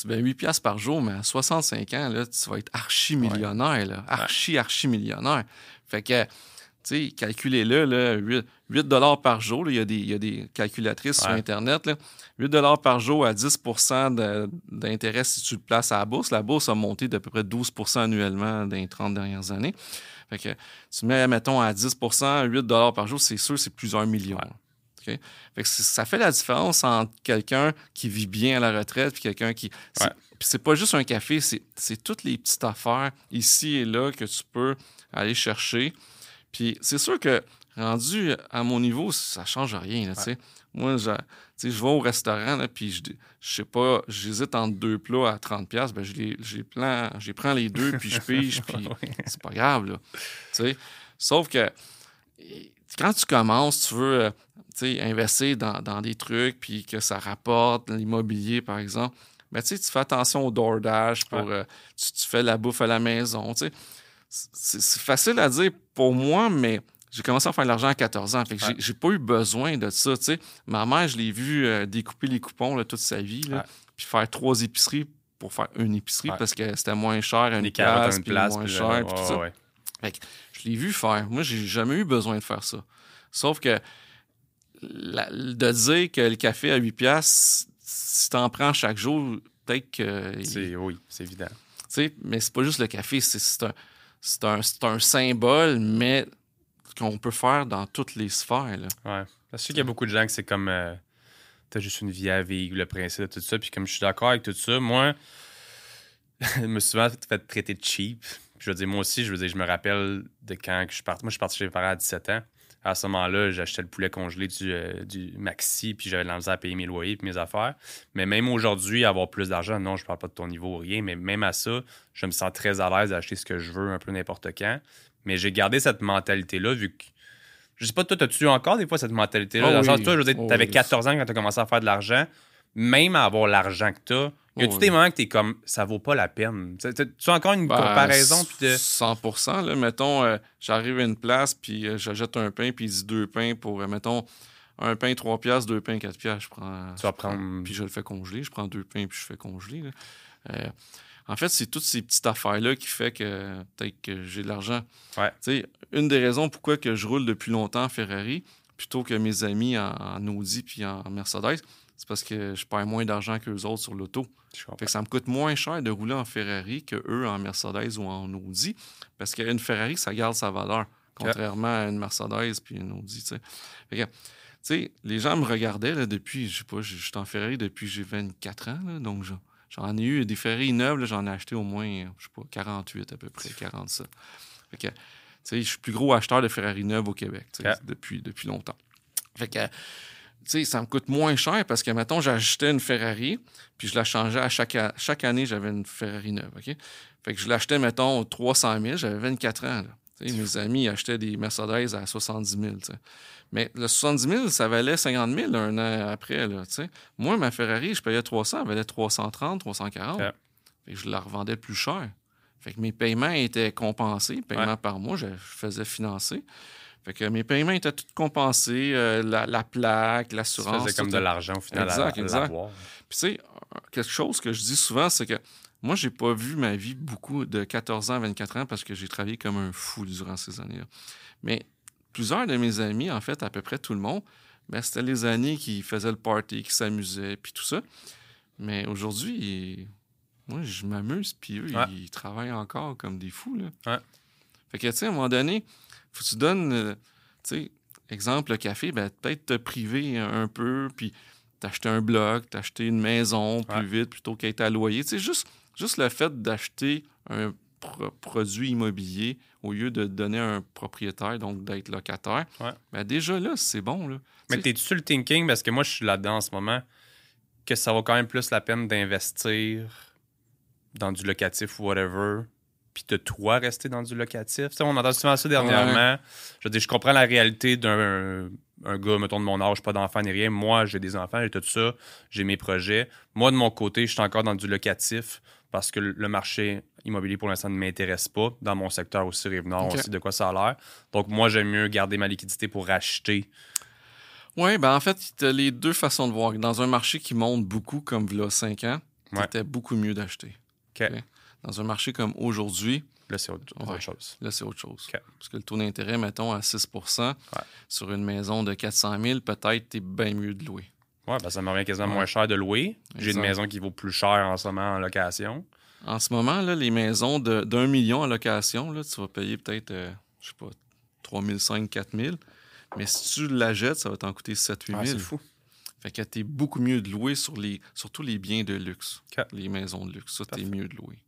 Speaker 1: tu mets 8 piastres par jour, mais à 65 ans, là, tu vas être archi-millionnaire, archi, archi-millionnaire. Fait que calculez-le, là, 8, 8 par jour. Il y, y, a des calculatrices sur Internet. Là, 8 par jour à 10% d'intérêt si tu le places à la bourse. La bourse a monté d'à peu près 12% annuellement dans les 30 dernières années. Fait que tu mets, mettons, à 10% 8 par jour, c'est sûr, c'est plusieurs millions. Fait que ça fait la différence entre quelqu'un qui vit bien à la retraite et quelqu'un qui. Puis c'est pas juste un café, c'est toutes les petites affaires ici et là que tu peux aller chercher puis c'est sûr que rendu à mon niveau, ça change rien. Moi, je, je vais au restaurant, puis je, je sais pas, j'hésite entre deux plats à 30$, ben je les, prends les deux, puis je pige, puis c'est pas grave. Là, Sauf que quand tu commences, tu veux euh, investir dans, des trucs, puis que ça rapporte, l'immobilier, par exemple, ben, tu fais attention au DoorDash, pour, euh, tu, fais la bouffe à la maison. C'est facile à dire pour moi, mais j'ai commencé à faire de l'argent à 14 ans. Fait que j'ai pas eu besoin de ça. Ma mère, je l'ai vu euh, découper les coupons là, toute sa vie, puis faire trois épiceries pour faire une épicerie parce que c'était moins cher une les place, puis moins cher, puis tout ça. Fait que je l'ai vu faire. Moi, j'ai jamais eu besoin de faire ça. Sauf que de dire que le café à 8 piastres, si t'en prends chaque jour, peut-être que...
Speaker 2: Oui, c'est évident.
Speaker 1: mais c'est pas juste le café, c'est un c'est un, symbole, mais qu'on peut faire dans toutes les sphères. Là.
Speaker 2: Ouais. Parce qu'il y a beaucoup de gens que c'est comme. Euh, t'as juste une vie à vivre, le principe de tout ça. Puis comme je suis d'accord avec tout ça, moi, je me suis souvent fait traiter de cheap. Puis je veux dire, moi aussi, je veux dire, je me rappelle de quand je suis parti. Moi, je suis parti chez mes parents à 17 ans. À ce moment-là, j'achetais le poulet congelé du, euh, du Maxi, puis j'avais de à payer mes loyers et mes affaires. Mais même aujourd'hui, avoir plus d'argent, non, je parle pas de ton niveau ou rien, mais même à ça, je me sens très à l'aise d'acheter ce que je veux un peu n'importe quand. Mais j'ai gardé cette mentalité-là, vu que. Je sais pas, toi, as-tu encore des fois cette mentalité-là? dans le sens, toi, je veux dire, oh t'avais 14 ans quand tu as commencé à faire de l'argent. Même à avoir l'argent que tu as, y a-tu des moments que t'es comme, ça vaut pas la peine? Tu as encore une ben, comparaison?
Speaker 1: de... 100 là. Mettons, euh, j'arrive à une place, puis euh, j'achète un pain, puis il dit deux pains pour, euh, mettons, un pain 3 piastres, deux pains 4 piastres. Je prends.
Speaker 2: Tu vas prendre.
Speaker 1: Puis je le fais congeler. Je prends deux pains, puis je fais congeler. en fait, c'est toutes ces petites affaires-là qui fait que peut-être que j'ai de l'argent.
Speaker 2: Ouais.
Speaker 1: Tu sais, une des raisons pourquoi que je roule depuis longtemps en Ferrari, plutôt que mes amis en, en Audi puis en Mercedes, c'est parce que je perds moins d'argent que les autres sur l'auto. Fait que ça me coûte moins cher de rouler en Ferrari que eux en Mercedes ou en Audi. Parce qu'une Ferrari, ça garde sa valeur. Contrairement à une Mercedes puis une Audi. Fait que, les gens me regardaient là, depuis, je sais pas, je suis en Ferrari depuis j'ai 24 ans. donc j'en ai eu des Ferrari neuves, j'en ai acheté au moins, je sais pas, 48 à peu près, 40 ça. Fait que, je suis le plus gros acheteur de Ferrari neuves au Québec depuis, depuis longtemps. Fait que, ça me coûte moins cher parce que, mettons, j'achetais une Ferrari, puis je la changeais à chaque, chaque année, j'avais une Ferrari neuve, OK? Fait que je l'achetais, mettons, 300 000, j'avais 24 ans, Mes amis achetaient des Mercedes à 70 000, Mais le 70 000, ça valait 50 000 un an après, là, Moi, ma Ferrari, je payais 300, elle valait 330, 340. Fait que je la revendais plus cher. Fait que mes paiements étaient compensés, paiements par mois, je faisais financer. Fait que mes paiements étaient tous compensés, euh, la, plaque, l'assurance.
Speaker 2: C'était comme de l'argent au final
Speaker 1: exact, exact. Puis tu sais, quelque chose que je dis souvent, c'est que moi, j'ai pas vu ma vie beaucoup de 14 ans à 24 ans parce que j'ai travaillé comme un fou durant ces années-là. Mais plusieurs de mes amis, en fait, à peu près tout le monde, ben, c'était les années qui faisaient le party, qui s'amusaient, puis tout ça. Mais aujourd'hui, moi, je m'amuse, puis eux, ils travaillent encore comme des fous. Là.
Speaker 2: Ouais.
Speaker 1: Fait que, tu sais, à un moment donné, faut que tu donnes. Euh, tu sais, exemple, le café, ben, peut-être te priver un peu, puis t'acheter un bloc, t'acheter une maison plus
Speaker 2: Ouais.
Speaker 1: vite plutôt qu'être à loyer. Tu sais, juste, juste le fait d'acheter un pro- produit immobilier au lieu de donner à un propriétaire, donc d'être locataire,
Speaker 2: Ouais.
Speaker 1: ben déjà là, c'est bon. Là.
Speaker 2: Mais t'es-tu sur le thinking, parce que moi, je suis là-dedans en ce moment, que ça vaut quand même plus la peine d'investir dans du locatif ou whatever, puis de toi rester dans du locatif. Tu sais, on entend souvent ça dernièrement. Je veux dire, je comprends la réalité d'un un gars, mettons, de mon âge, pas d'enfant ni rien. Moi, j'ai des enfants, j'ai tout ça, j'ai mes projets. Moi, de mon côté, je suis encore dans du locatif parce que le marché immobilier, pour l'instant, ne m'intéresse pas. Dans mon secteur aussi, Rive-Nord, on sait de quoi ça a l'air. Donc, moi, j'aime mieux garder ma liquidité pour racheter.
Speaker 1: Oui, ben en fait, tu as les deux façons de voir. Dans un marché qui monte beaucoup, comme il y a 5 ans,
Speaker 2: Ouais.
Speaker 1: c'était beaucoup mieux d'acheter. Dans un marché comme aujourd'hui,
Speaker 2: Là, c'est autre,
Speaker 1: Ouais.
Speaker 2: chose.
Speaker 1: là, c'est autre chose. Parce que le taux d'intérêt, mettons, à 6% sur une maison de 400 000, peut-être tu es bien mieux de louer.
Speaker 2: Ouais, ben, ça me revient quasiment
Speaker 1: Ouais.
Speaker 2: moins cher de louer. J'ai une maison qui vaut plus cher en ce moment en location.
Speaker 1: En ce moment, là, les maisons de- d'un million en location, là, tu vas payer peut-être, euh, je sais pas, 3 500, 4 000. Mais si tu la jettes, ça va t'en coûter 7 8
Speaker 2: Ah,
Speaker 1: 000.
Speaker 2: c'est fou.
Speaker 1: Fait que t'es beaucoup mieux de louer sur les, surtout les biens de luxe, les maisons de luxe. Ça, t'es mieux de louer.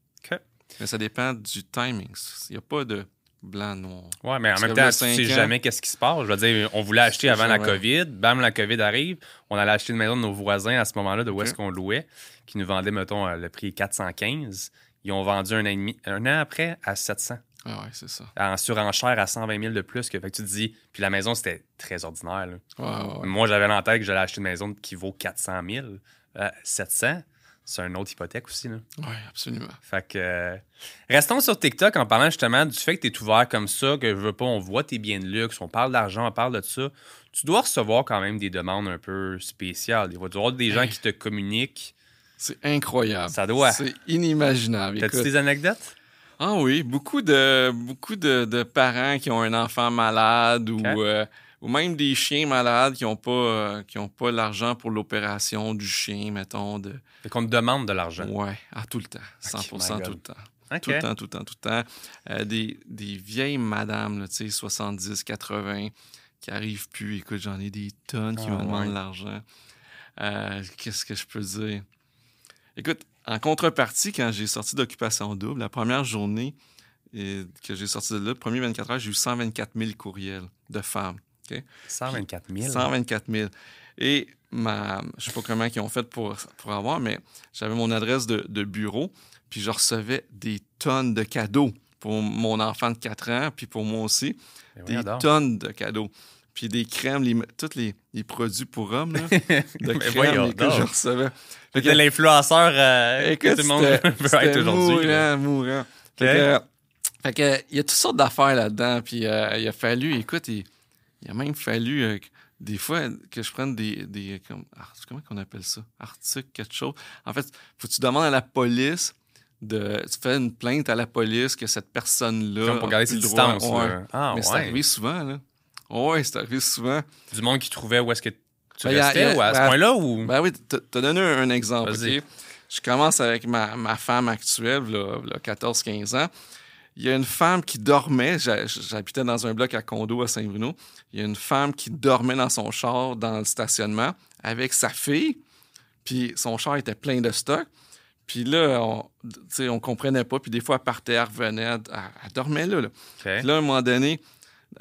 Speaker 1: Mais ça dépend du timing. Il n'y a pas de blanc-noir.
Speaker 2: Ouais, mais en
Speaker 1: Parce
Speaker 2: même temps, tu
Speaker 1: cinq
Speaker 2: sais
Speaker 1: ans-
Speaker 2: jamais qu'est-ce qui se passe. Je veux dire, on voulait acheter avant la. COVID. Bam, la COVID arrive. On allait acheter une maison de nos voisins à ce moment-là, de où est-ce qu'on louait, qui nous vendait, mettons, euh, le prix 415. Ils ont vendu un an, et demi, un an après à 700.
Speaker 1: Ah ouais, c'est ça.
Speaker 2: En surenchère à 120 000 de plus. Que, fait que tu te dis, puis la maison, c'était très ordinaire. là.
Speaker 1: Ouais, ouais, ouais.
Speaker 2: Moi, j'avais en tête que j'allais acheter une maison qui vaut 400 000. Euh, 700, c'est une autre hypothèque aussi. Là.
Speaker 1: Ouais, absolument.
Speaker 2: Fait que. euh, restons sur TikTok en parlant justement du fait que tu es ouvert comme ça, que je veux pas, on voit tes biens de luxe, on parle d'argent, on parle de ça. Tu dois recevoir quand même des demandes un peu spéciales. Fois, tu dois avoir des gens
Speaker 1: Hey.
Speaker 2: qui te communiquent.
Speaker 1: C'est incroyable.
Speaker 2: Ça doit.
Speaker 1: C'est inimaginable.
Speaker 2: T'as-tu des anecdotes?
Speaker 1: Ah oui, beaucoup de beaucoup de, de parents qui ont un enfant malade ou, euh, ou même des chiens malades qui n'ont pas euh, qui ont pas l'argent pour l'opération du chien, mettons. De...
Speaker 2: Fait qu'on te demande de l'argent.
Speaker 1: Ouais, à tout le temps. 100
Speaker 2: my
Speaker 1: tout le temps. Tout le temps, tout le temps, tout le temps. Euh, des, des vieilles madames, tu sais, 70, 80, qui arrivent plus. Écoute, j'en ai des tonnes qui
Speaker 2: Ah,
Speaker 1: me demandent
Speaker 2: ouais.
Speaker 1: de l'argent. Euh, Qu'est-ce que je peux dire? Écoute, en contrepartie, quand j'ai sorti d'Occupation Double, la première journée euh, que j'ai sorti de là, le premier 24 heures, j'ai eu 124 000 courriels de femmes.
Speaker 2: 124 000.
Speaker 1: 124 000. Et ma, je sais pas comment ils ont fait pour, pour avoir, mais j'avais mon adresse de, de bureau, puis je recevais des tonnes de cadeaux pour mon enfant de 4 ans, puis pour moi aussi.
Speaker 2: Mais
Speaker 1: Des
Speaker 2: donc.
Speaker 1: tonnes de cadeaux. Puis des crèmes, les, tous les, les produits pour hommes, là, de
Speaker 2: Mais
Speaker 1: crèmes que je recevais.
Speaker 2: T'es l'influenceur euh, que tout le monde
Speaker 1: c'était-
Speaker 2: veut
Speaker 1: c'était
Speaker 2: être aujourd'hui. là.
Speaker 1: Mourant, fait que, il y a toutes sortes d'affaires là-dedans. Puis euh, il a fallu, écoute, il, il a même fallu euh, des fois que je prenne des. des comme, ah, comment qu'on appelle ça? Article, quelque chose. En fait, faut que tu demandes à la police. De, tu fais une plainte à la police que cette personne-là.
Speaker 2: Comme pour garder ses distances.
Speaker 1: Ouais.
Speaker 2: là. Ah,
Speaker 1: Mais c'est
Speaker 2: ouais.
Speaker 1: arrivé souvent, là. Ouais, c'est arrivé souvent.
Speaker 2: Du monde qui trouvait où est-ce que tu
Speaker 1: Ben,
Speaker 2: restais
Speaker 1: a-
Speaker 2: ou à ce
Speaker 1: ben,
Speaker 2: point-là ou?
Speaker 1: Ben oui, t'as donné un, un exemple. Je commence avec ma, ma femme actuelle, là, là, 14-15 ans. Il y a une femme qui dormait. j'ha- J'habitais dans un bloc à condo à Saint-Bruno. Il y a une femme qui dormait dans son char dans le stationnement avec sa fille. Puis son char était plein de stock. Puis là, on, on comprenait pas. Puis des fois, elle partait, elle revenait, elle, elle dormait là. là. Puis là, à un moment donné,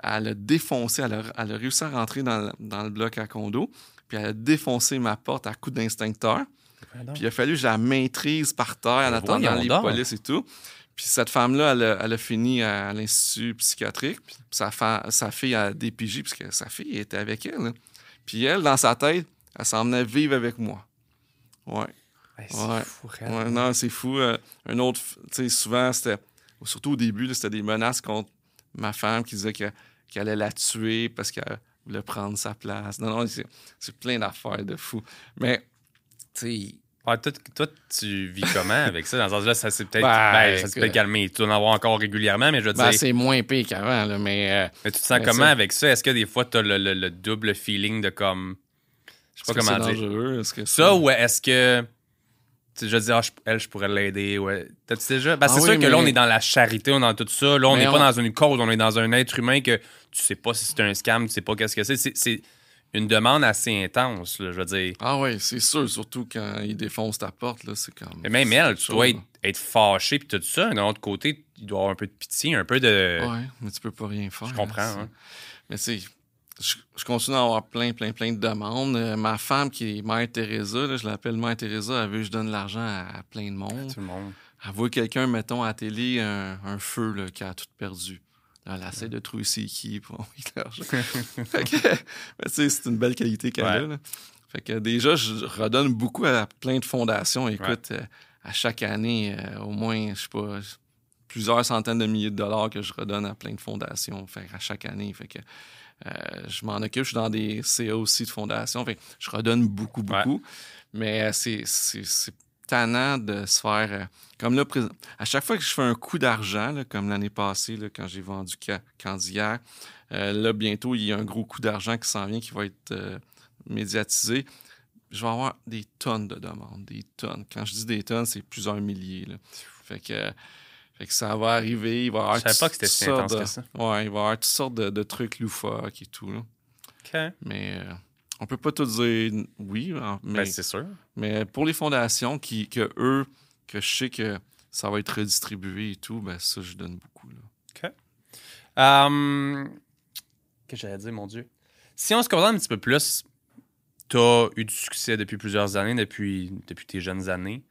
Speaker 1: elle a défoncé, elle a, elle a réussi à rentrer dans, le- dans le bloc à condo, puis elle a défoncé ma porte à coups d'instincteur. Puis il a fallu que je la maîtrise par terre en
Speaker 2: Ben
Speaker 1: attendant les polices et tout. Puis cette femme-là, elle, a- elle a fini à, l'Institut psychiatrique. Puis sa, sa fille a DPJ, puisque sa fille était avec elle. Puis elle, dans sa tête, elle s'en venait vivre avec moi. Ouais.
Speaker 2: C'est
Speaker 1: Ouais.
Speaker 2: fou, raide.
Speaker 1: Ouais, non, c'est fou. Euh, un autre, tu sais, souvent, c'était, surtout au début, c'était des menaces contre ma femme qui disait que- qu'elle allait la tuer parce qu'elle voulait prendre sa place. Non, non, c'est, c'est plein d'affaires de fou. Mais, tu sais,
Speaker 2: Ouais, toi, toi, tu vis comment avec ça? Dans ce sens-là, ça s'est peut-être
Speaker 1: Ben,
Speaker 2: ben, ça s'est
Speaker 1: écoute.
Speaker 2: peut-être calmé. Tu dois en avoir encore régulièrement, mais je veux
Speaker 1: ben,
Speaker 2: dire.
Speaker 1: c'est moins pire qu'avant, là, mais euh,
Speaker 2: mais tu te sens comment
Speaker 1: ça-
Speaker 2: avec ça? Est-ce que des fois, tu as le, le- le double feeling de comme. Je sais pas comment dire.
Speaker 1: dangereux? Est-ce que
Speaker 2: Ça, ou est-ce que. Tu je dis, ah, je- elle, je pourrais l'aider. Ouais. T'as-tu déjà. Ben,
Speaker 1: Ah
Speaker 2: c'est
Speaker 1: oui,
Speaker 2: sûr que là, on est dans la charité, on est dans tout ça. Là, on n'est
Speaker 1: on-
Speaker 2: pas dans une cause, on est dans un être humain que tu sais pas si c'est un scam, tu sais pas qu'est-ce que. C'est- C'est une demande assez intense, là, je veux dire.
Speaker 1: Ah oui, c'est sûr, surtout quand ils défoncent ta porte, là, c'est comme.
Speaker 2: Mais même elle, tu
Speaker 1: c'est
Speaker 2: dois être, être fâché puis tout ça. D'un autre côté, il doit avoir un peu de pitié, un peu de.
Speaker 1: Ouais, mais tu peux pas rien faire.
Speaker 2: Je comprends,
Speaker 1: là, c'est-
Speaker 2: hein.
Speaker 1: Mais tu sais, je, je continue à avoir plein, plein, plein de demandes. Euh, ma femme, qui est Mère Teresa, là, je l'appelle Mère Teresa, elle veut que je donne l'argent à, à plein de monde.
Speaker 2: Tout le monde.
Speaker 1: Elle voit quelqu'un, mettons, à la télé, un, un feu là, qui a tout perdu. Là, elle essaie de trouver c'est qui pour envoyer de l'argent. Fait que, tu sais, c'est une belle qualité qu'elle a.
Speaker 2: Ouais.
Speaker 1: Fait que déjà, je redonne beaucoup à plein de fondations. Écoute, euh, à chaque année, euh, au moins, je sais pas, plusieurs centaines de milliers de dollars que je redonne à plein de fondations. Fait que à chaque année. Fait que euh, je m'en occupe. Je suis dans des CA aussi de fondations. Fait que je redonne beaucoup,
Speaker 2: Ouais.
Speaker 1: beaucoup. Mais c'est tannant de se faire. euh, comme là, à chaque fois que je fais un coup d'argent, comme l'année passée, là, quand j'ai vendu Ca- Candiac, euh, là, bientôt, il y a un gros coup d'argent qui s'en vient qui va être euh, médiatisé. Je vais avoir des tonnes de demandes, des tonnes. Quand je dis des tonnes, c'est plusieurs milliers. là. Fait que, fait que ça va arriver. Il va y avoir
Speaker 2: Je savais
Speaker 1: toutes-
Speaker 2: pas que c'était si intense que ça.
Speaker 1: Ouais, il va y avoir toutes sortes de, de trucs loufoques et tout. là.
Speaker 2: OK.
Speaker 1: Mais euh, on peut pas tout dire oui. hein, mais,
Speaker 2: Ben, c'est sûr.
Speaker 1: mais pour les fondations qui, que eux, que je sais que ça va être redistribué et tout, ben ça, je donne beaucoup. Là.
Speaker 2: Euh, Qu'est-ce que j'allais dire, mon Dieu? Si on se concentre un petit peu plus, tu as eu du succès depuis plusieurs années, depuis, depuis tes jeunes années.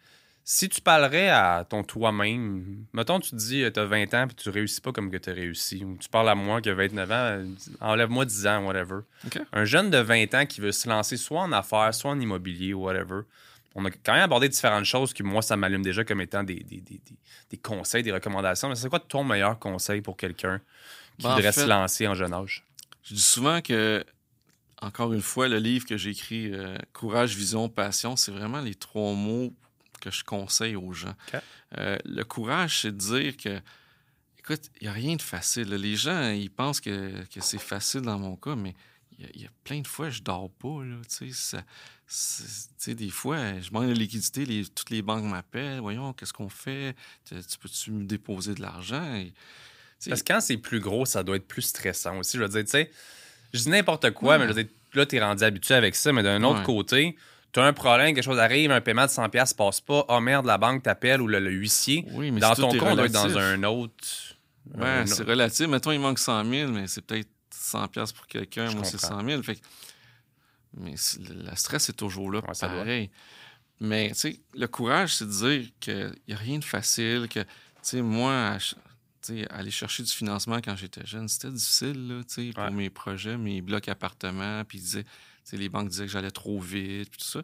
Speaker 2: Si tu parlerais à ton toi-même, mettons, tu te dis, tu as 20 ans puis tu réussis pas comme que tu as réussi, ou tu parles à moi qui a 29 ans, euh, enlève-moi 10 ans, whatever. Un jeune de 20 ans qui veut se lancer soit en affaires, soit en immobilier, whatever. On a quand même abordé différentes choses qui, moi, ça m'allume déjà comme étant des, des, des- des- conseils, des recommandations. Mais c'est quoi ton meilleur conseil pour quelqu'un qui
Speaker 1: Ben, en
Speaker 2: voudrait
Speaker 1: fait-
Speaker 2: se lancer en jeune âge?
Speaker 1: Je dis souvent que, encore une fois, le livre que j'ai écrit, euh, Courage, Vision, Passion, c'est vraiment les trois mots que je conseille aux gens. Euh, le courage, c'est de dire que, écoute, il n'y a rien de facile. Les gens, ils pensent que, que c'est facile dans mon cas, mais il y a- il y, a plein de fois, je dors pas. Là, tu ça- tu des fois, je manque de liquidité, les- toutes les banques m'appellent. Voyons, qu'est-ce qu'on fait? Tu, tu peux-tu me déposer de l'argent? Et, tu
Speaker 2: Parce que quand c'est plus gros, ça doit être plus stressant aussi. Je veux dire, tu sais, je dis n'importe quoi,
Speaker 1: Ouais.
Speaker 2: mais je veux dire, là, t'es rendu habitué avec ça, mais d'un autre
Speaker 1: Ouais.
Speaker 2: Côté, t'as un problème, quelque chose arrive, un paiement de 100$ passe pas, oh merde, la banque t'appelle ou le, le huissier.
Speaker 1: oui, mais
Speaker 2: Dans ton on doit être dans un autre.
Speaker 1: Ouais,
Speaker 2: un
Speaker 1: c'est
Speaker 2: autre-
Speaker 1: relatif. Mettons, il manque 100 000, mais c'est peut-être 100 pièces pour quelqu'un. Moi, c'est
Speaker 2: comprends.
Speaker 1: 100 000. Fait que- Mais le stress est toujours là,
Speaker 2: Ouais,
Speaker 1: pareil. Mais, tu sais, le courage, c'est de dire qu'il n'y a rien de facile, que, tu sais, moi, tu aller chercher du financement quand j'étais jeune, c'était difficile, là, tu sais, pour
Speaker 2: Ouais.
Speaker 1: mes projets, mes blocs appartements, puis ils disaient- tu sais, les banques disaient que j'allais trop vite, puis tout ça.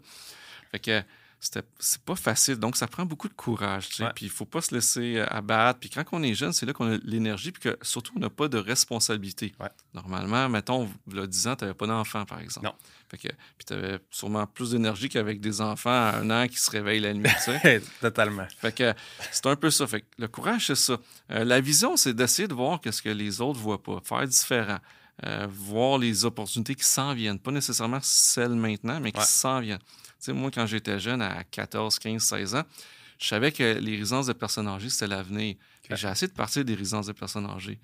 Speaker 1: Fait que c'était c'est pas facile. Donc, ça prend beaucoup de courage. Puis, il faut pas se laisser euh, abattre. Puis, quand on est jeune, c'est là qu'on a l'énergie. Puis, que surtout, on n'a pas de responsabilité.
Speaker 2: Ouais.
Speaker 1: Normalement, mettons, il y a 10 ans, tu n'avais pas d'enfant, par exemple.
Speaker 2: Non.
Speaker 1: Fait que, puis, tu avais sûrement plus d'énergie qu'avec des enfants à un an qui se réveillent la nuit.
Speaker 2: Totalement.
Speaker 1: Fait que c'est un peu ça. Fait que le courage, c'est ça. Euh, la vision, c'est d'essayer de voir qu'est-ce que les autres voient pas, faire différent, Euh, voir les opportunités qui s'en viennent, pas nécessairement celles maintenant, mais qui
Speaker 2: Ouais.
Speaker 1: s'en viennent. Tu sais, moi, quand j'étais jeune, à 14, 15, 16 ans, je savais que les résidences de personnes âgées, c'était l'avenir. J'ai essayé de partir des résidences de personnes âgées.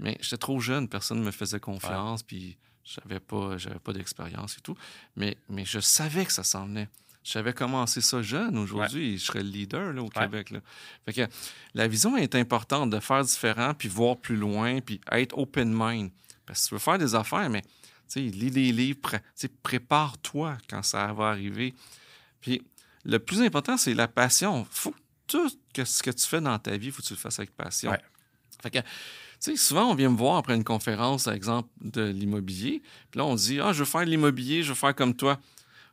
Speaker 1: Mais j'étais trop jeune, personne ne me faisait confiance, puis j'avais pas, j'avais pas d'expérience et tout. Mais, mais je savais que ça s'en venait. J'avais commencé ça jeune aujourd'hui et je serais le leader là, au
Speaker 2: Ouais.
Speaker 1: Québec. Là. Fait que la vision est importante de faire différent, puis voir plus loin, puis être open mind. Parce que tu veux faire des affaires, mais tu sais, lis les livres, pré- prépare-toi quand ça va arriver. Puis le plus important, c'est la passion. Faut que tout que ce que tu fais dans ta vie, faut que tu le fasses avec passion.
Speaker 2: Ouais.
Speaker 1: Fait que, tu sais, souvent, on vient me voir après une conférence, par exemple, de l'immobilier. Puis là, on dit Ah, je veux faire de l'immobilier, je veux faire comme toi.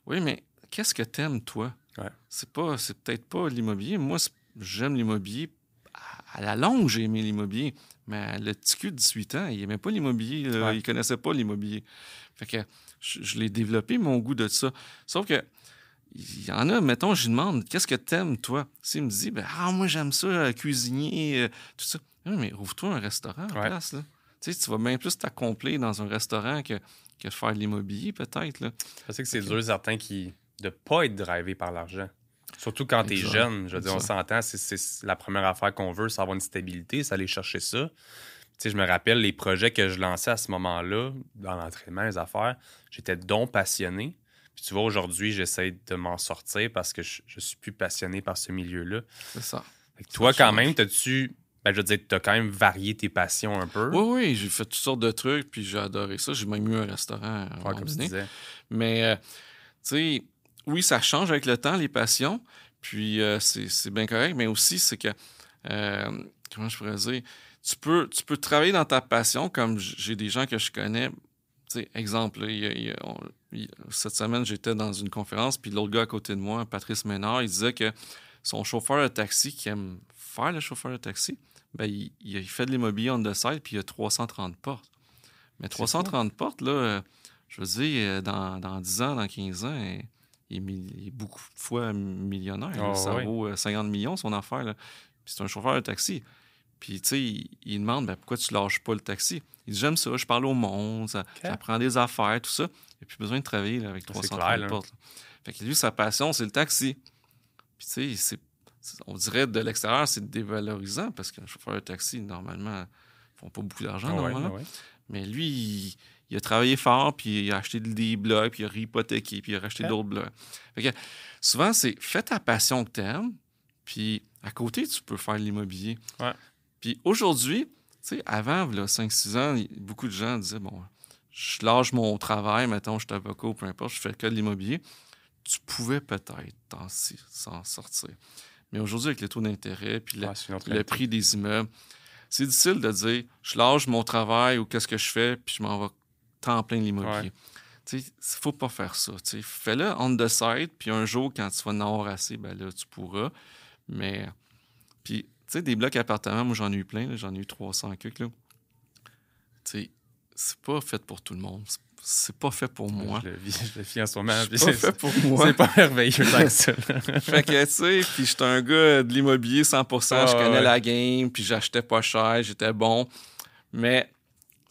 Speaker 1: Oui, mais qu'est-ce que t'aimes, toi?
Speaker 2: Ouais.
Speaker 1: C'est pas, c'est peut-être pas l'immobilier. Moi, j'aime l'immobilier. À la longue, j'ai aimé l'immobilier. Mais le petit cul de 18 ans, il aimait pas l'immobilier.
Speaker 2: Ouais.
Speaker 1: Il connaissait pas l'immobilier. Fait que je, je l'ai développé, mon goût de ça. Sauf que il y en a, mettons, je lui demande Qu'est-ce que t'aimes, toi? S'il me dit ben, Ah, moi, j'aime ça, euh, cuisiner, euh, tout ça. Mais ouvre-toi un restaurant en
Speaker 2: Ouais.
Speaker 1: place. Là. Tu sais, tu vas bien plus t'accomplir dans un restaurant que, que faire de l'immobilier, peut-être. là.
Speaker 2: Je sais que c'est dur, certains qui. de pas être drivé par l'argent. Surtout quand tu es jeune. Je veux dire, on s'entend, c'est- la première affaire qu'on veut, c'est avoir une stabilité, c'est aller chercher ça. Tu sais, je me rappelle les projets que je lançais à ce moment-là, dans l'entraînement, les affaires, j'étais donc passionné. Puis tu vois, aujourd'hui, j'essaie de m'en sortir parce que je, je suis plus passionné par ce milieu-là.
Speaker 1: C'est ça.
Speaker 2: Fait que toi, quand même, t'as-tu. Ben, je veux dire, t'as quand même varié tes passions un peu.
Speaker 1: Oui, oui, j'ai fait toutes sortes de trucs, puis j'ai adoré ça. J'ai même eu un restaurant à
Speaker 2: Ouais, comme tu disais.
Speaker 1: Mais, euh, tu sais, oui, ça change avec le temps, les passions. Puis, euh, c'est bien correct. Mais aussi, c'est que, euh, comment je pourrais dire, tu peux, tu peux travailler dans ta passion, comme j'ai des gens que je connais. Exemple, là, il y a- il y a- on- il- cette semaine, j'étais dans une conférence, puis l'autre gars à côté de moi, Patrice Ménard, il disait que son chauffeur de taxi, qui aime faire le chauffeur de taxi, ben, il, fait de l'immobilier on the side, puis il a 330 portes. Mais 330 portes, là, euh, je veux dire, dans, dans 10 ans, dans 15 ans, il est, mi- il est beaucoup de fois millionnaire.
Speaker 2: Ah,
Speaker 1: ça
Speaker 2: oui.
Speaker 1: vaut euh, 50 millions, son affaire. là. Puis c'est un chauffeur de taxi. Puis, tu sais, il, il demande ben, pourquoi tu lâches pas le taxi? Il dit J'aime ça, je parle au monde, ça, j'apprends des affaires, tout ça. Il n'y a plus besoin de travailler là, avec
Speaker 2: C'est
Speaker 1: 330
Speaker 2: clair, là.
Speaker 1: portes. là. Fait que lui, sa passion, c'est le taxi. Puis, tu sais, on dirait de l'extérieur, c'est dévalorisant parce qu'un chauffeur de taxi, normalement, ils font pas beaucoup d'argent,
Speaker 2: Ah
Speaker 1: normalement.
Speaker 2: ah ouais.
Speaker 1: Mais lui, il, il a travaillé fort, puis il a acheté des blocs, puis il a réhypothéqué, puis il a racheté d'autres blocs. Fait que souvent, c'est fais ta passion que t'aimes, puis à côté, tu peux faire de l'immobilier.
Speaker 2: Ouais.
Speaker 1: Puis aujourd'hui, tu sais, avant, là, 5-6 ans, beaucoup de gens disaient, bon, je lâche mon travail, mettons, je suis avocat ou peu importe, je fais que de l'immobilier. Tu pouvais peut-être s'en sortir. Mais aujourd'hui, avec les taux d'intérêt, puis la-
Speaker 2: Ah,
Speaker 1: le prix des immeubles. C'est difficile de dire je lâche mon travail ou qu'est-ce que je fais, puis je m'en vais temps plein de l'immobilier. Il faut pas faire ça. Fais-le on the side, puis un jour, quand tu vas en avoir assez, ben là, tu pourras. Mais, puis, tu sais, des blocs appartements, moi, j'en ai eu plein, j'en ai eu 300 cucs, là. Tu sais, c'est pas fait pour tout le monde. C'est- pas fait pour moi.
Speaker 2: Je le vis, je le vis en ce moment.
Speaker 1: C'est pas fait pour moi.
Speaker 2: c'est pas merveilleux tant que ça.
Speaker 1: Fait que, tu sais, puis j'étais un gars de l'immobilier 100%,
Speaker 2: Ah,
Speaker 1: je connais
Speaker 2: ouais.
Speaker 1: la game, puis j'achetais pas cher, j'étais bon. Mais,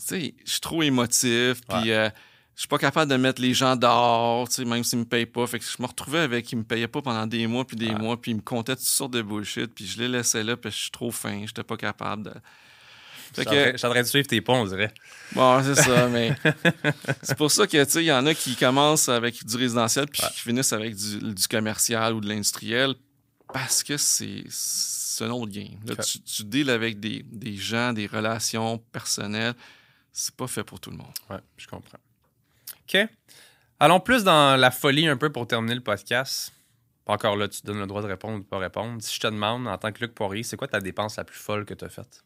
Speaker 1: sais, je suis trop émotif, puis euh, je suis pas capable de mettre les gens dehors, tu sais, même s'ils me payent pas. Fait que je me retrouvais avec, ils me payaient pas pendant des mois, puis des mois, puis ils me comptaient toutes sortes de bullshit, puis je les laissais là, puis je suis trop fin, j'étais pas capable de... Fait que,
Speaker 2: Je suis en train de suivre tes ponts, on dirait.
Speaker 1: Bon, c'est ça, mais c'est pour ça que, tu sais, il y en a qui commencent avec du résidentiel puis qui finissent avec du, du commercial ou de l'industriel parce que c'est un autre game. Là, tu, tu deals avec des, des gens, des relations personnelles. C'est pas fait pour tout le monde.
Speaker 2: Ouais, je comprends. OK. Allons plus dans la folie un peu pour terminer le podcast. Pas encore là, tu te donnes le droit de répondre ou de pas répondre. Si je te demande, en tant que Luc Poirier, c'est quoi ta dépense la plus folle que tu as faite?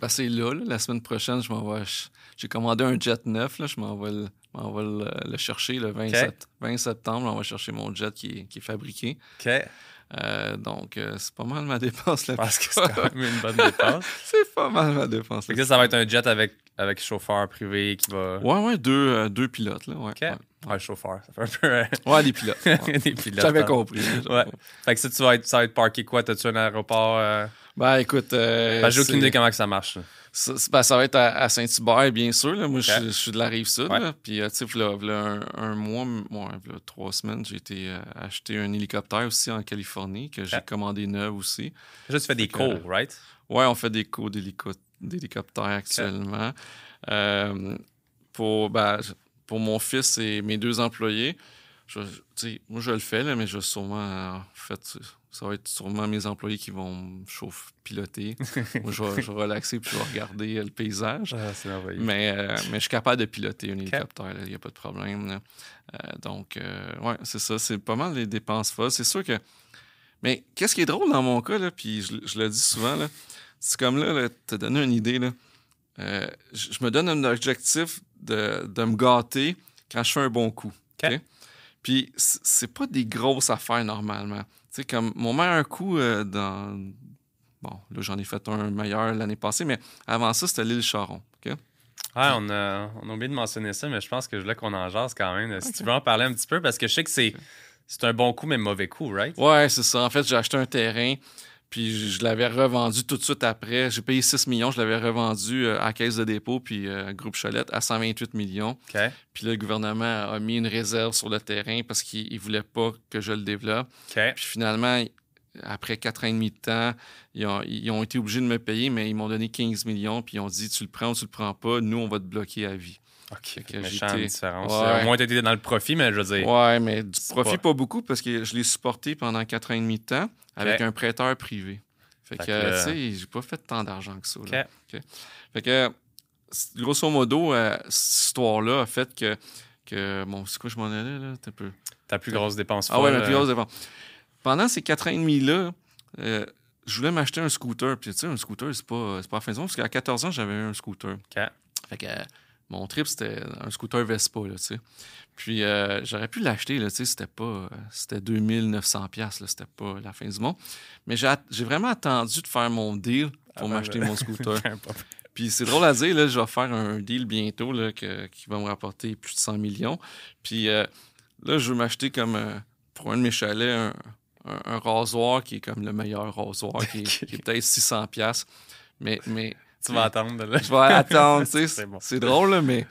Speaker 1: Ben, c'est là, là, la semaine prochaine, je m'en vais. J'ai commandé un jet neuf, là, je m'en vais, le, m'en vais le, le chercher le 20,
Speaker 2: Ok.
Speaker 1: sept- 20 septembre. On va chercher mon jet qui est, qui est fabriqué.
Speaker 2: OK.
Speaker 1: Euh, donc, euh, c'est pas mal ma dépense
Speaker 2: pense
Speaker 1: plus
Speaker 2: que c'est quand même une bonne dépense.
Speaker 1: C'est pas mal ma dépense.
Speaker 2: Que ça, ça va être un jet avec, avec chauffeur privé qui va.
Speaker 1: Ouais, ouais, deux, euh, deux pilotes, là. Ouais,
Speaker 2: OK.
Speaker 1: ouais.
Speaker 2: Ouais, chauffeur. Ça fait un peu. euh,
Speaker 1: Ouais, des pilotes. ouais.
Speaker 2: des pilotes.
Speaker 1: J'avais
Speaker 2: hein.
Speaker 1: compris.
Speaker 2: Ouais. Fait que ça, tu vas être, ça va être parké quoi? T'as-tu un aéroport? Euh...
Speaker 1: Ben, écoute. euh,
Speaker 2: Ben, j'ai aucune idée comment que ça marche. là.
Speaker 1: Ça, ben, ça va être à, à Saint-Hubert, bien sûr. Là. Moi, je,
Speaker 2: Ok.
Speaker 1: suis- je suis de la rive sud.
Speaker 2: Ouais.
Speaker 1: là. Puis, euh, tu sais, un, un mois, trois semaines, j'ai été euh, acheter un hélicoptère aussi en Californie, que j'ai commandé neuf aussi.
Speaker 2: Déjà, tu fais des
Speaker 1: Fait que-
Speaker 2: cours, right?
Speaker 1: Ouais, on fait des cours d'hélico- d'hélicoptère actuellement. Euh, pour, ben, pour mon fils et mes deux employés, je, moi je le fais, là, mais je vais sûrement, en fait, ça va être sûrement mes employés qui vont me chauffer, piloter. moi, je vais, je vais relaxer puis je vais regarder euh, le paysage.
Speaker 2: Ah.
Speaker 1: Mais, euh, mais je suis capable de piloter un hélicoptère, il n'y a pas de problème. Euh, donc, ouais, c'est ça, c'est pas mal les dépenses folles. C'est sûr que. Mais qu'est-ce qui est drôle dans mon cas, là, puis je, je le dis souvent, là, c'est comme là, là te donner une idée. Là, Euh, je, me donne un objectif de, de me gâter quand je fais un bon coup.
Speaker 2: OK.
Speaker 1: OK? Puis c'est pas des grosses affaires normalement. Tu sais, comme mon meilleur coup euh, dans. Bon, là, j'en ai fait un meilleur l'année passée, mais avant ça, c'était l'île Charon. OK?
Speaker 2: Ouais, on a, on a oublié de mentionner ça, mais je pense que je voulais qu'on en jase quand même. Si tu veux en parler un petit peu, parce que je sais que c'est, c'est un bon coup, mais mauvais coup, right?
Speaker 1: Ouais, c'est ça. En fait, j'ai acheté un terrain, Puis je l'avais revendu tout de suite après. J'ai payé 6 millions, je l'avais revendu euh, à Caisse de dépôt puis euh, Groupe Cholette à 128 millions. Puis là, le gouvernement a mis une réserve sur le terrain parce qu'il ne voulait pas que je le développe. Puis finalement, après quatre ans et demi de temps, ils ont, ils ont été obligés de me payer, mais ils m'ont donné 15 millions. Puis ils ont dit Tu le prends ou tu le prends pas, nous, on va te bloquer à vie.
Speaker 2: OK. Méchante différence.
Speaker 1: Ouais.
Speaker 2: Au moins, tu étais dans le profit, mais je veux dire.
Speaker 1: Ouais, mais du profit,
Speaker 2: pas-
Speaker 1: pas... beaucoup parce que je l'ai supporté pendant quatre ans et demi de temps avec un prêteur privé. Fait,
Speaker 2: Fait
Speaker 1: que, tu sais, j'ai pas fait tant d'argent que ça. là. Fait que, grosso modo, euh, cette histoire-là a fait que. que bon, c'est quoi je m'en allais, là? T'as peu.
Speaker 2: Ta plus grosse dépense
Speaker 1: Ah ouais, ma plus
Speaker 2: euh,
Speaker 1: grosse dépense. Pendant ces quatre ans et demi-là, euh, je voulais m'acheter un scooter. Puis, tu sais, un scooter, c'est pas, c'est pas la fin parce qu'à 14 ans, j'avais eu un scooter.
Speaker 2: OK.
Speaker 1: Fait que mon trip, c'était un scooter Vespa, là, tu sais. Puis, euh, j'aurais pu l'acheter, là, tu sais, c'était pas... euh, C'était 2900 pièces c'était pas la fin du monde. Mais j'ai vraiment attendu de faire mon deal pour
Speaker 2: Avant
Speaker 1: m'acheter
Speaker 2: de-
Speaker 1: mon scooter.
Speaker 2: Peu importe.
Speaker 1: Puis c'est drôle à dire, là, je vais faire un deal bientôt là, que- qui va me rapporter plus de 100 millions. Puis euh, là, je veux m'acheter comme euh, pour un de mes chalets un, un- un rasoir qui est comme le meilleur rasoir, qui, est- qui est peut-être 600 pièces. Mais, mais
Speaker 2: Tu vas attendre. Là.
Speaker 1: je vais attendre, tu sais.
Speaker 2: C'est bon.
Speaker 1: C'est drôle, là, mais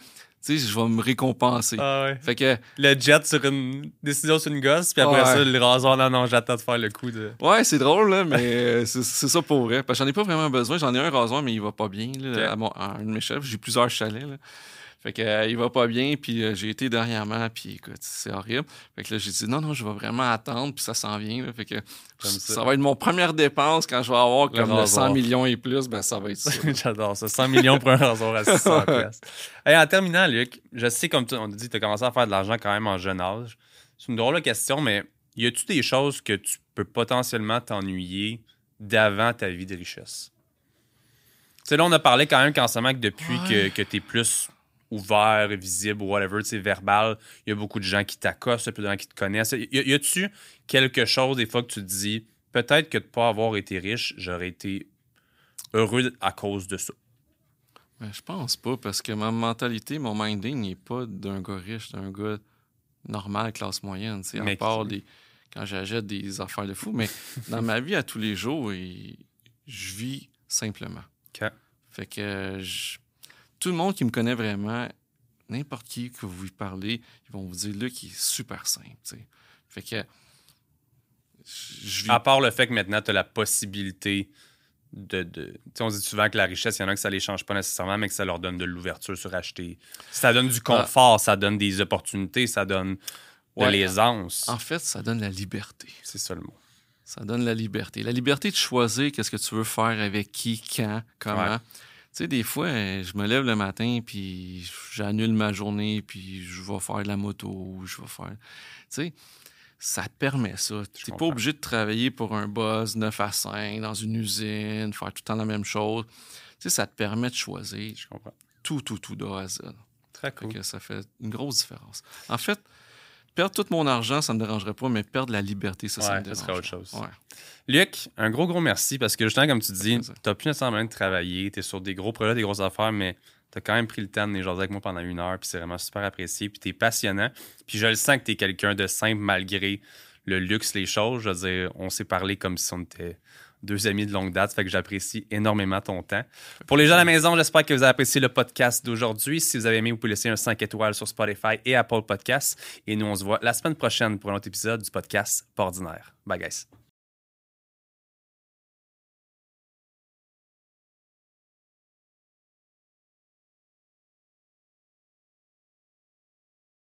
Speaker 1: tu sais, je vais me récompenser.
Speaker 2: Ah ouais.
Speaker 1: Fait que,
Speaker 2: Le jet sur une décision sur une gosse, puis après
Speaker 1: Ouais.
Speaker 2: ça, le rasoir, non, non, j'attends de faire le coup de.
Speaker 1: ouais, c'est drôle, là, mais euh, c'est ça pour vrai. Parce que j'en ai pas vraiment besoin. J'en ai un rasoir, mais il va pas bien, là, à, mon, à un de mes chalets. J'ai plusieurs chalets, là. Fait que, euh, il va pas bien, puis euh, j'ai été dernièrement, puis écoute, c'est horrible. Fait que là, j'ai dit, non, non, je vais vraiment attendre, puis ça s'en vient, là. Fait que ça.
Speaker 2: ça.
Speaker 1: va être mon première dépense quand je vais avoir comme le
Speaker 2: rasoir.
Speaker 1: 100 millions et plus, ben ça va être ça.
Speaker 2: J'adore ça. 100 millions pour un rasoir à 600 pièces. Hey, en terminant, Luc, je sais, comme tu, on dit, tu as commencé à faire de l'argent quand même en jeune âge. C'est une drôle de question, mais y a-tu des choses que tu peux potentiellement t'ennuyer d'avant ta vie de richesse? Tu sais, là, on a parlé quand même qu'en ce moment que depuis
Speaker 1: Ouais.
Speaker 2: que, que tu es plus ouvert, visible ou whatever, tu sais, verbal, il y a beaucoup de gens qui t'accostent, plus de gens qui te connaissent. Y, y a-tu quelque chose, des fois, que tu te dis, peut-être que de pas avoir été riche, j'aurais été heureux à cause de ça?
Speaker 1: Ben, je pense pas, parce que ma mentalité, mon minding n'est pas d'un gars riche, d'un gars normal, classe moyenne. tu sais, À part des, quand j'achète des affaires de fou. Mais dans ma vie à tous les jours, et- je vis simplement.
Speaker 2: OK.
Speaker 1: Fait que je- tout le monde qui me connaît vraiment, n'importe qui que vous lui parlez, ils vont vous dire Luc, il est super simple. tu sais. Fait que vis.
Speaker 2: À part le fait que maintenant, tu as la possibilité de. de tu sais, on dit souvent que la richesse, il y en a que ça les change pas nécessairement, mais que ça leur donne de l'ouverture sur acheter. Ça donne du confort, ça donne des opportunités, ça donne de
Speaker 1: Ouais.
Speaker 2: l'aisance.
Speaker 1: En fait, ça donne la liberté.
Speaker 2: C'est ça le mot.
Speaker 1: Ça donne la liberté. La liberté de choisir qu'est-ce que tu veux faire avec qui, quand, comment.
Speaker 2: Ouais.
Speaker 1: Tu sais, des fois, je me lève le matin, puis j'annule ma journée, puis je vais faire de la moto, ou je vais faire... Tu sais, ça te permet ça. Tu n'es pas obligé de travailler pour un boss 9 à 5 dans une usine, faire tout le temps la même chose. Tu sais, ça te permet de choisir
Speaker 2: Je comprends.
Speaker 1: tout, tout, tout de A à Z.
Speaker 2: Très
Speaker 1: Fait
Speaker 2: cool.
Speaker 1: que ça fait une grosse différence. En fait, perdre tout mon argent, ça me dérangerait pas, mais perdre la liberté, ça, me
Speaker 2: ça serait autre chose.
Speaker 1: Ouais.
Speaker 2: Luc, un gros, gros merci parce que justement, comme tu dis, tu n'as plus nécessairement de travailler, tu es sur des gros projets, des grosses affaires, mais tu as quand même pris le temps de venir jaser avec moi pendant une heure, puis c'est vraiment super apprécié, puis tu es passionnant. Puis je le sens que tu es quelqu'un de simple malgré le luxe, les choses. Je veux dire, on s'est parlé comme si on était deux amis de longue date, fait que j'apprécie énormément ton temps. Pour les gens à la maison, j'espère que vous avez apprécié le podcast d'aujourd'hui. Si vous avez aimé, vous pouvez laisser un 5 étoiles sur Spotify et Apple Podcasts. Et nous, on se voit la semaine prochaine pour un autre épisode du podcast ordinaire. Bye, guys.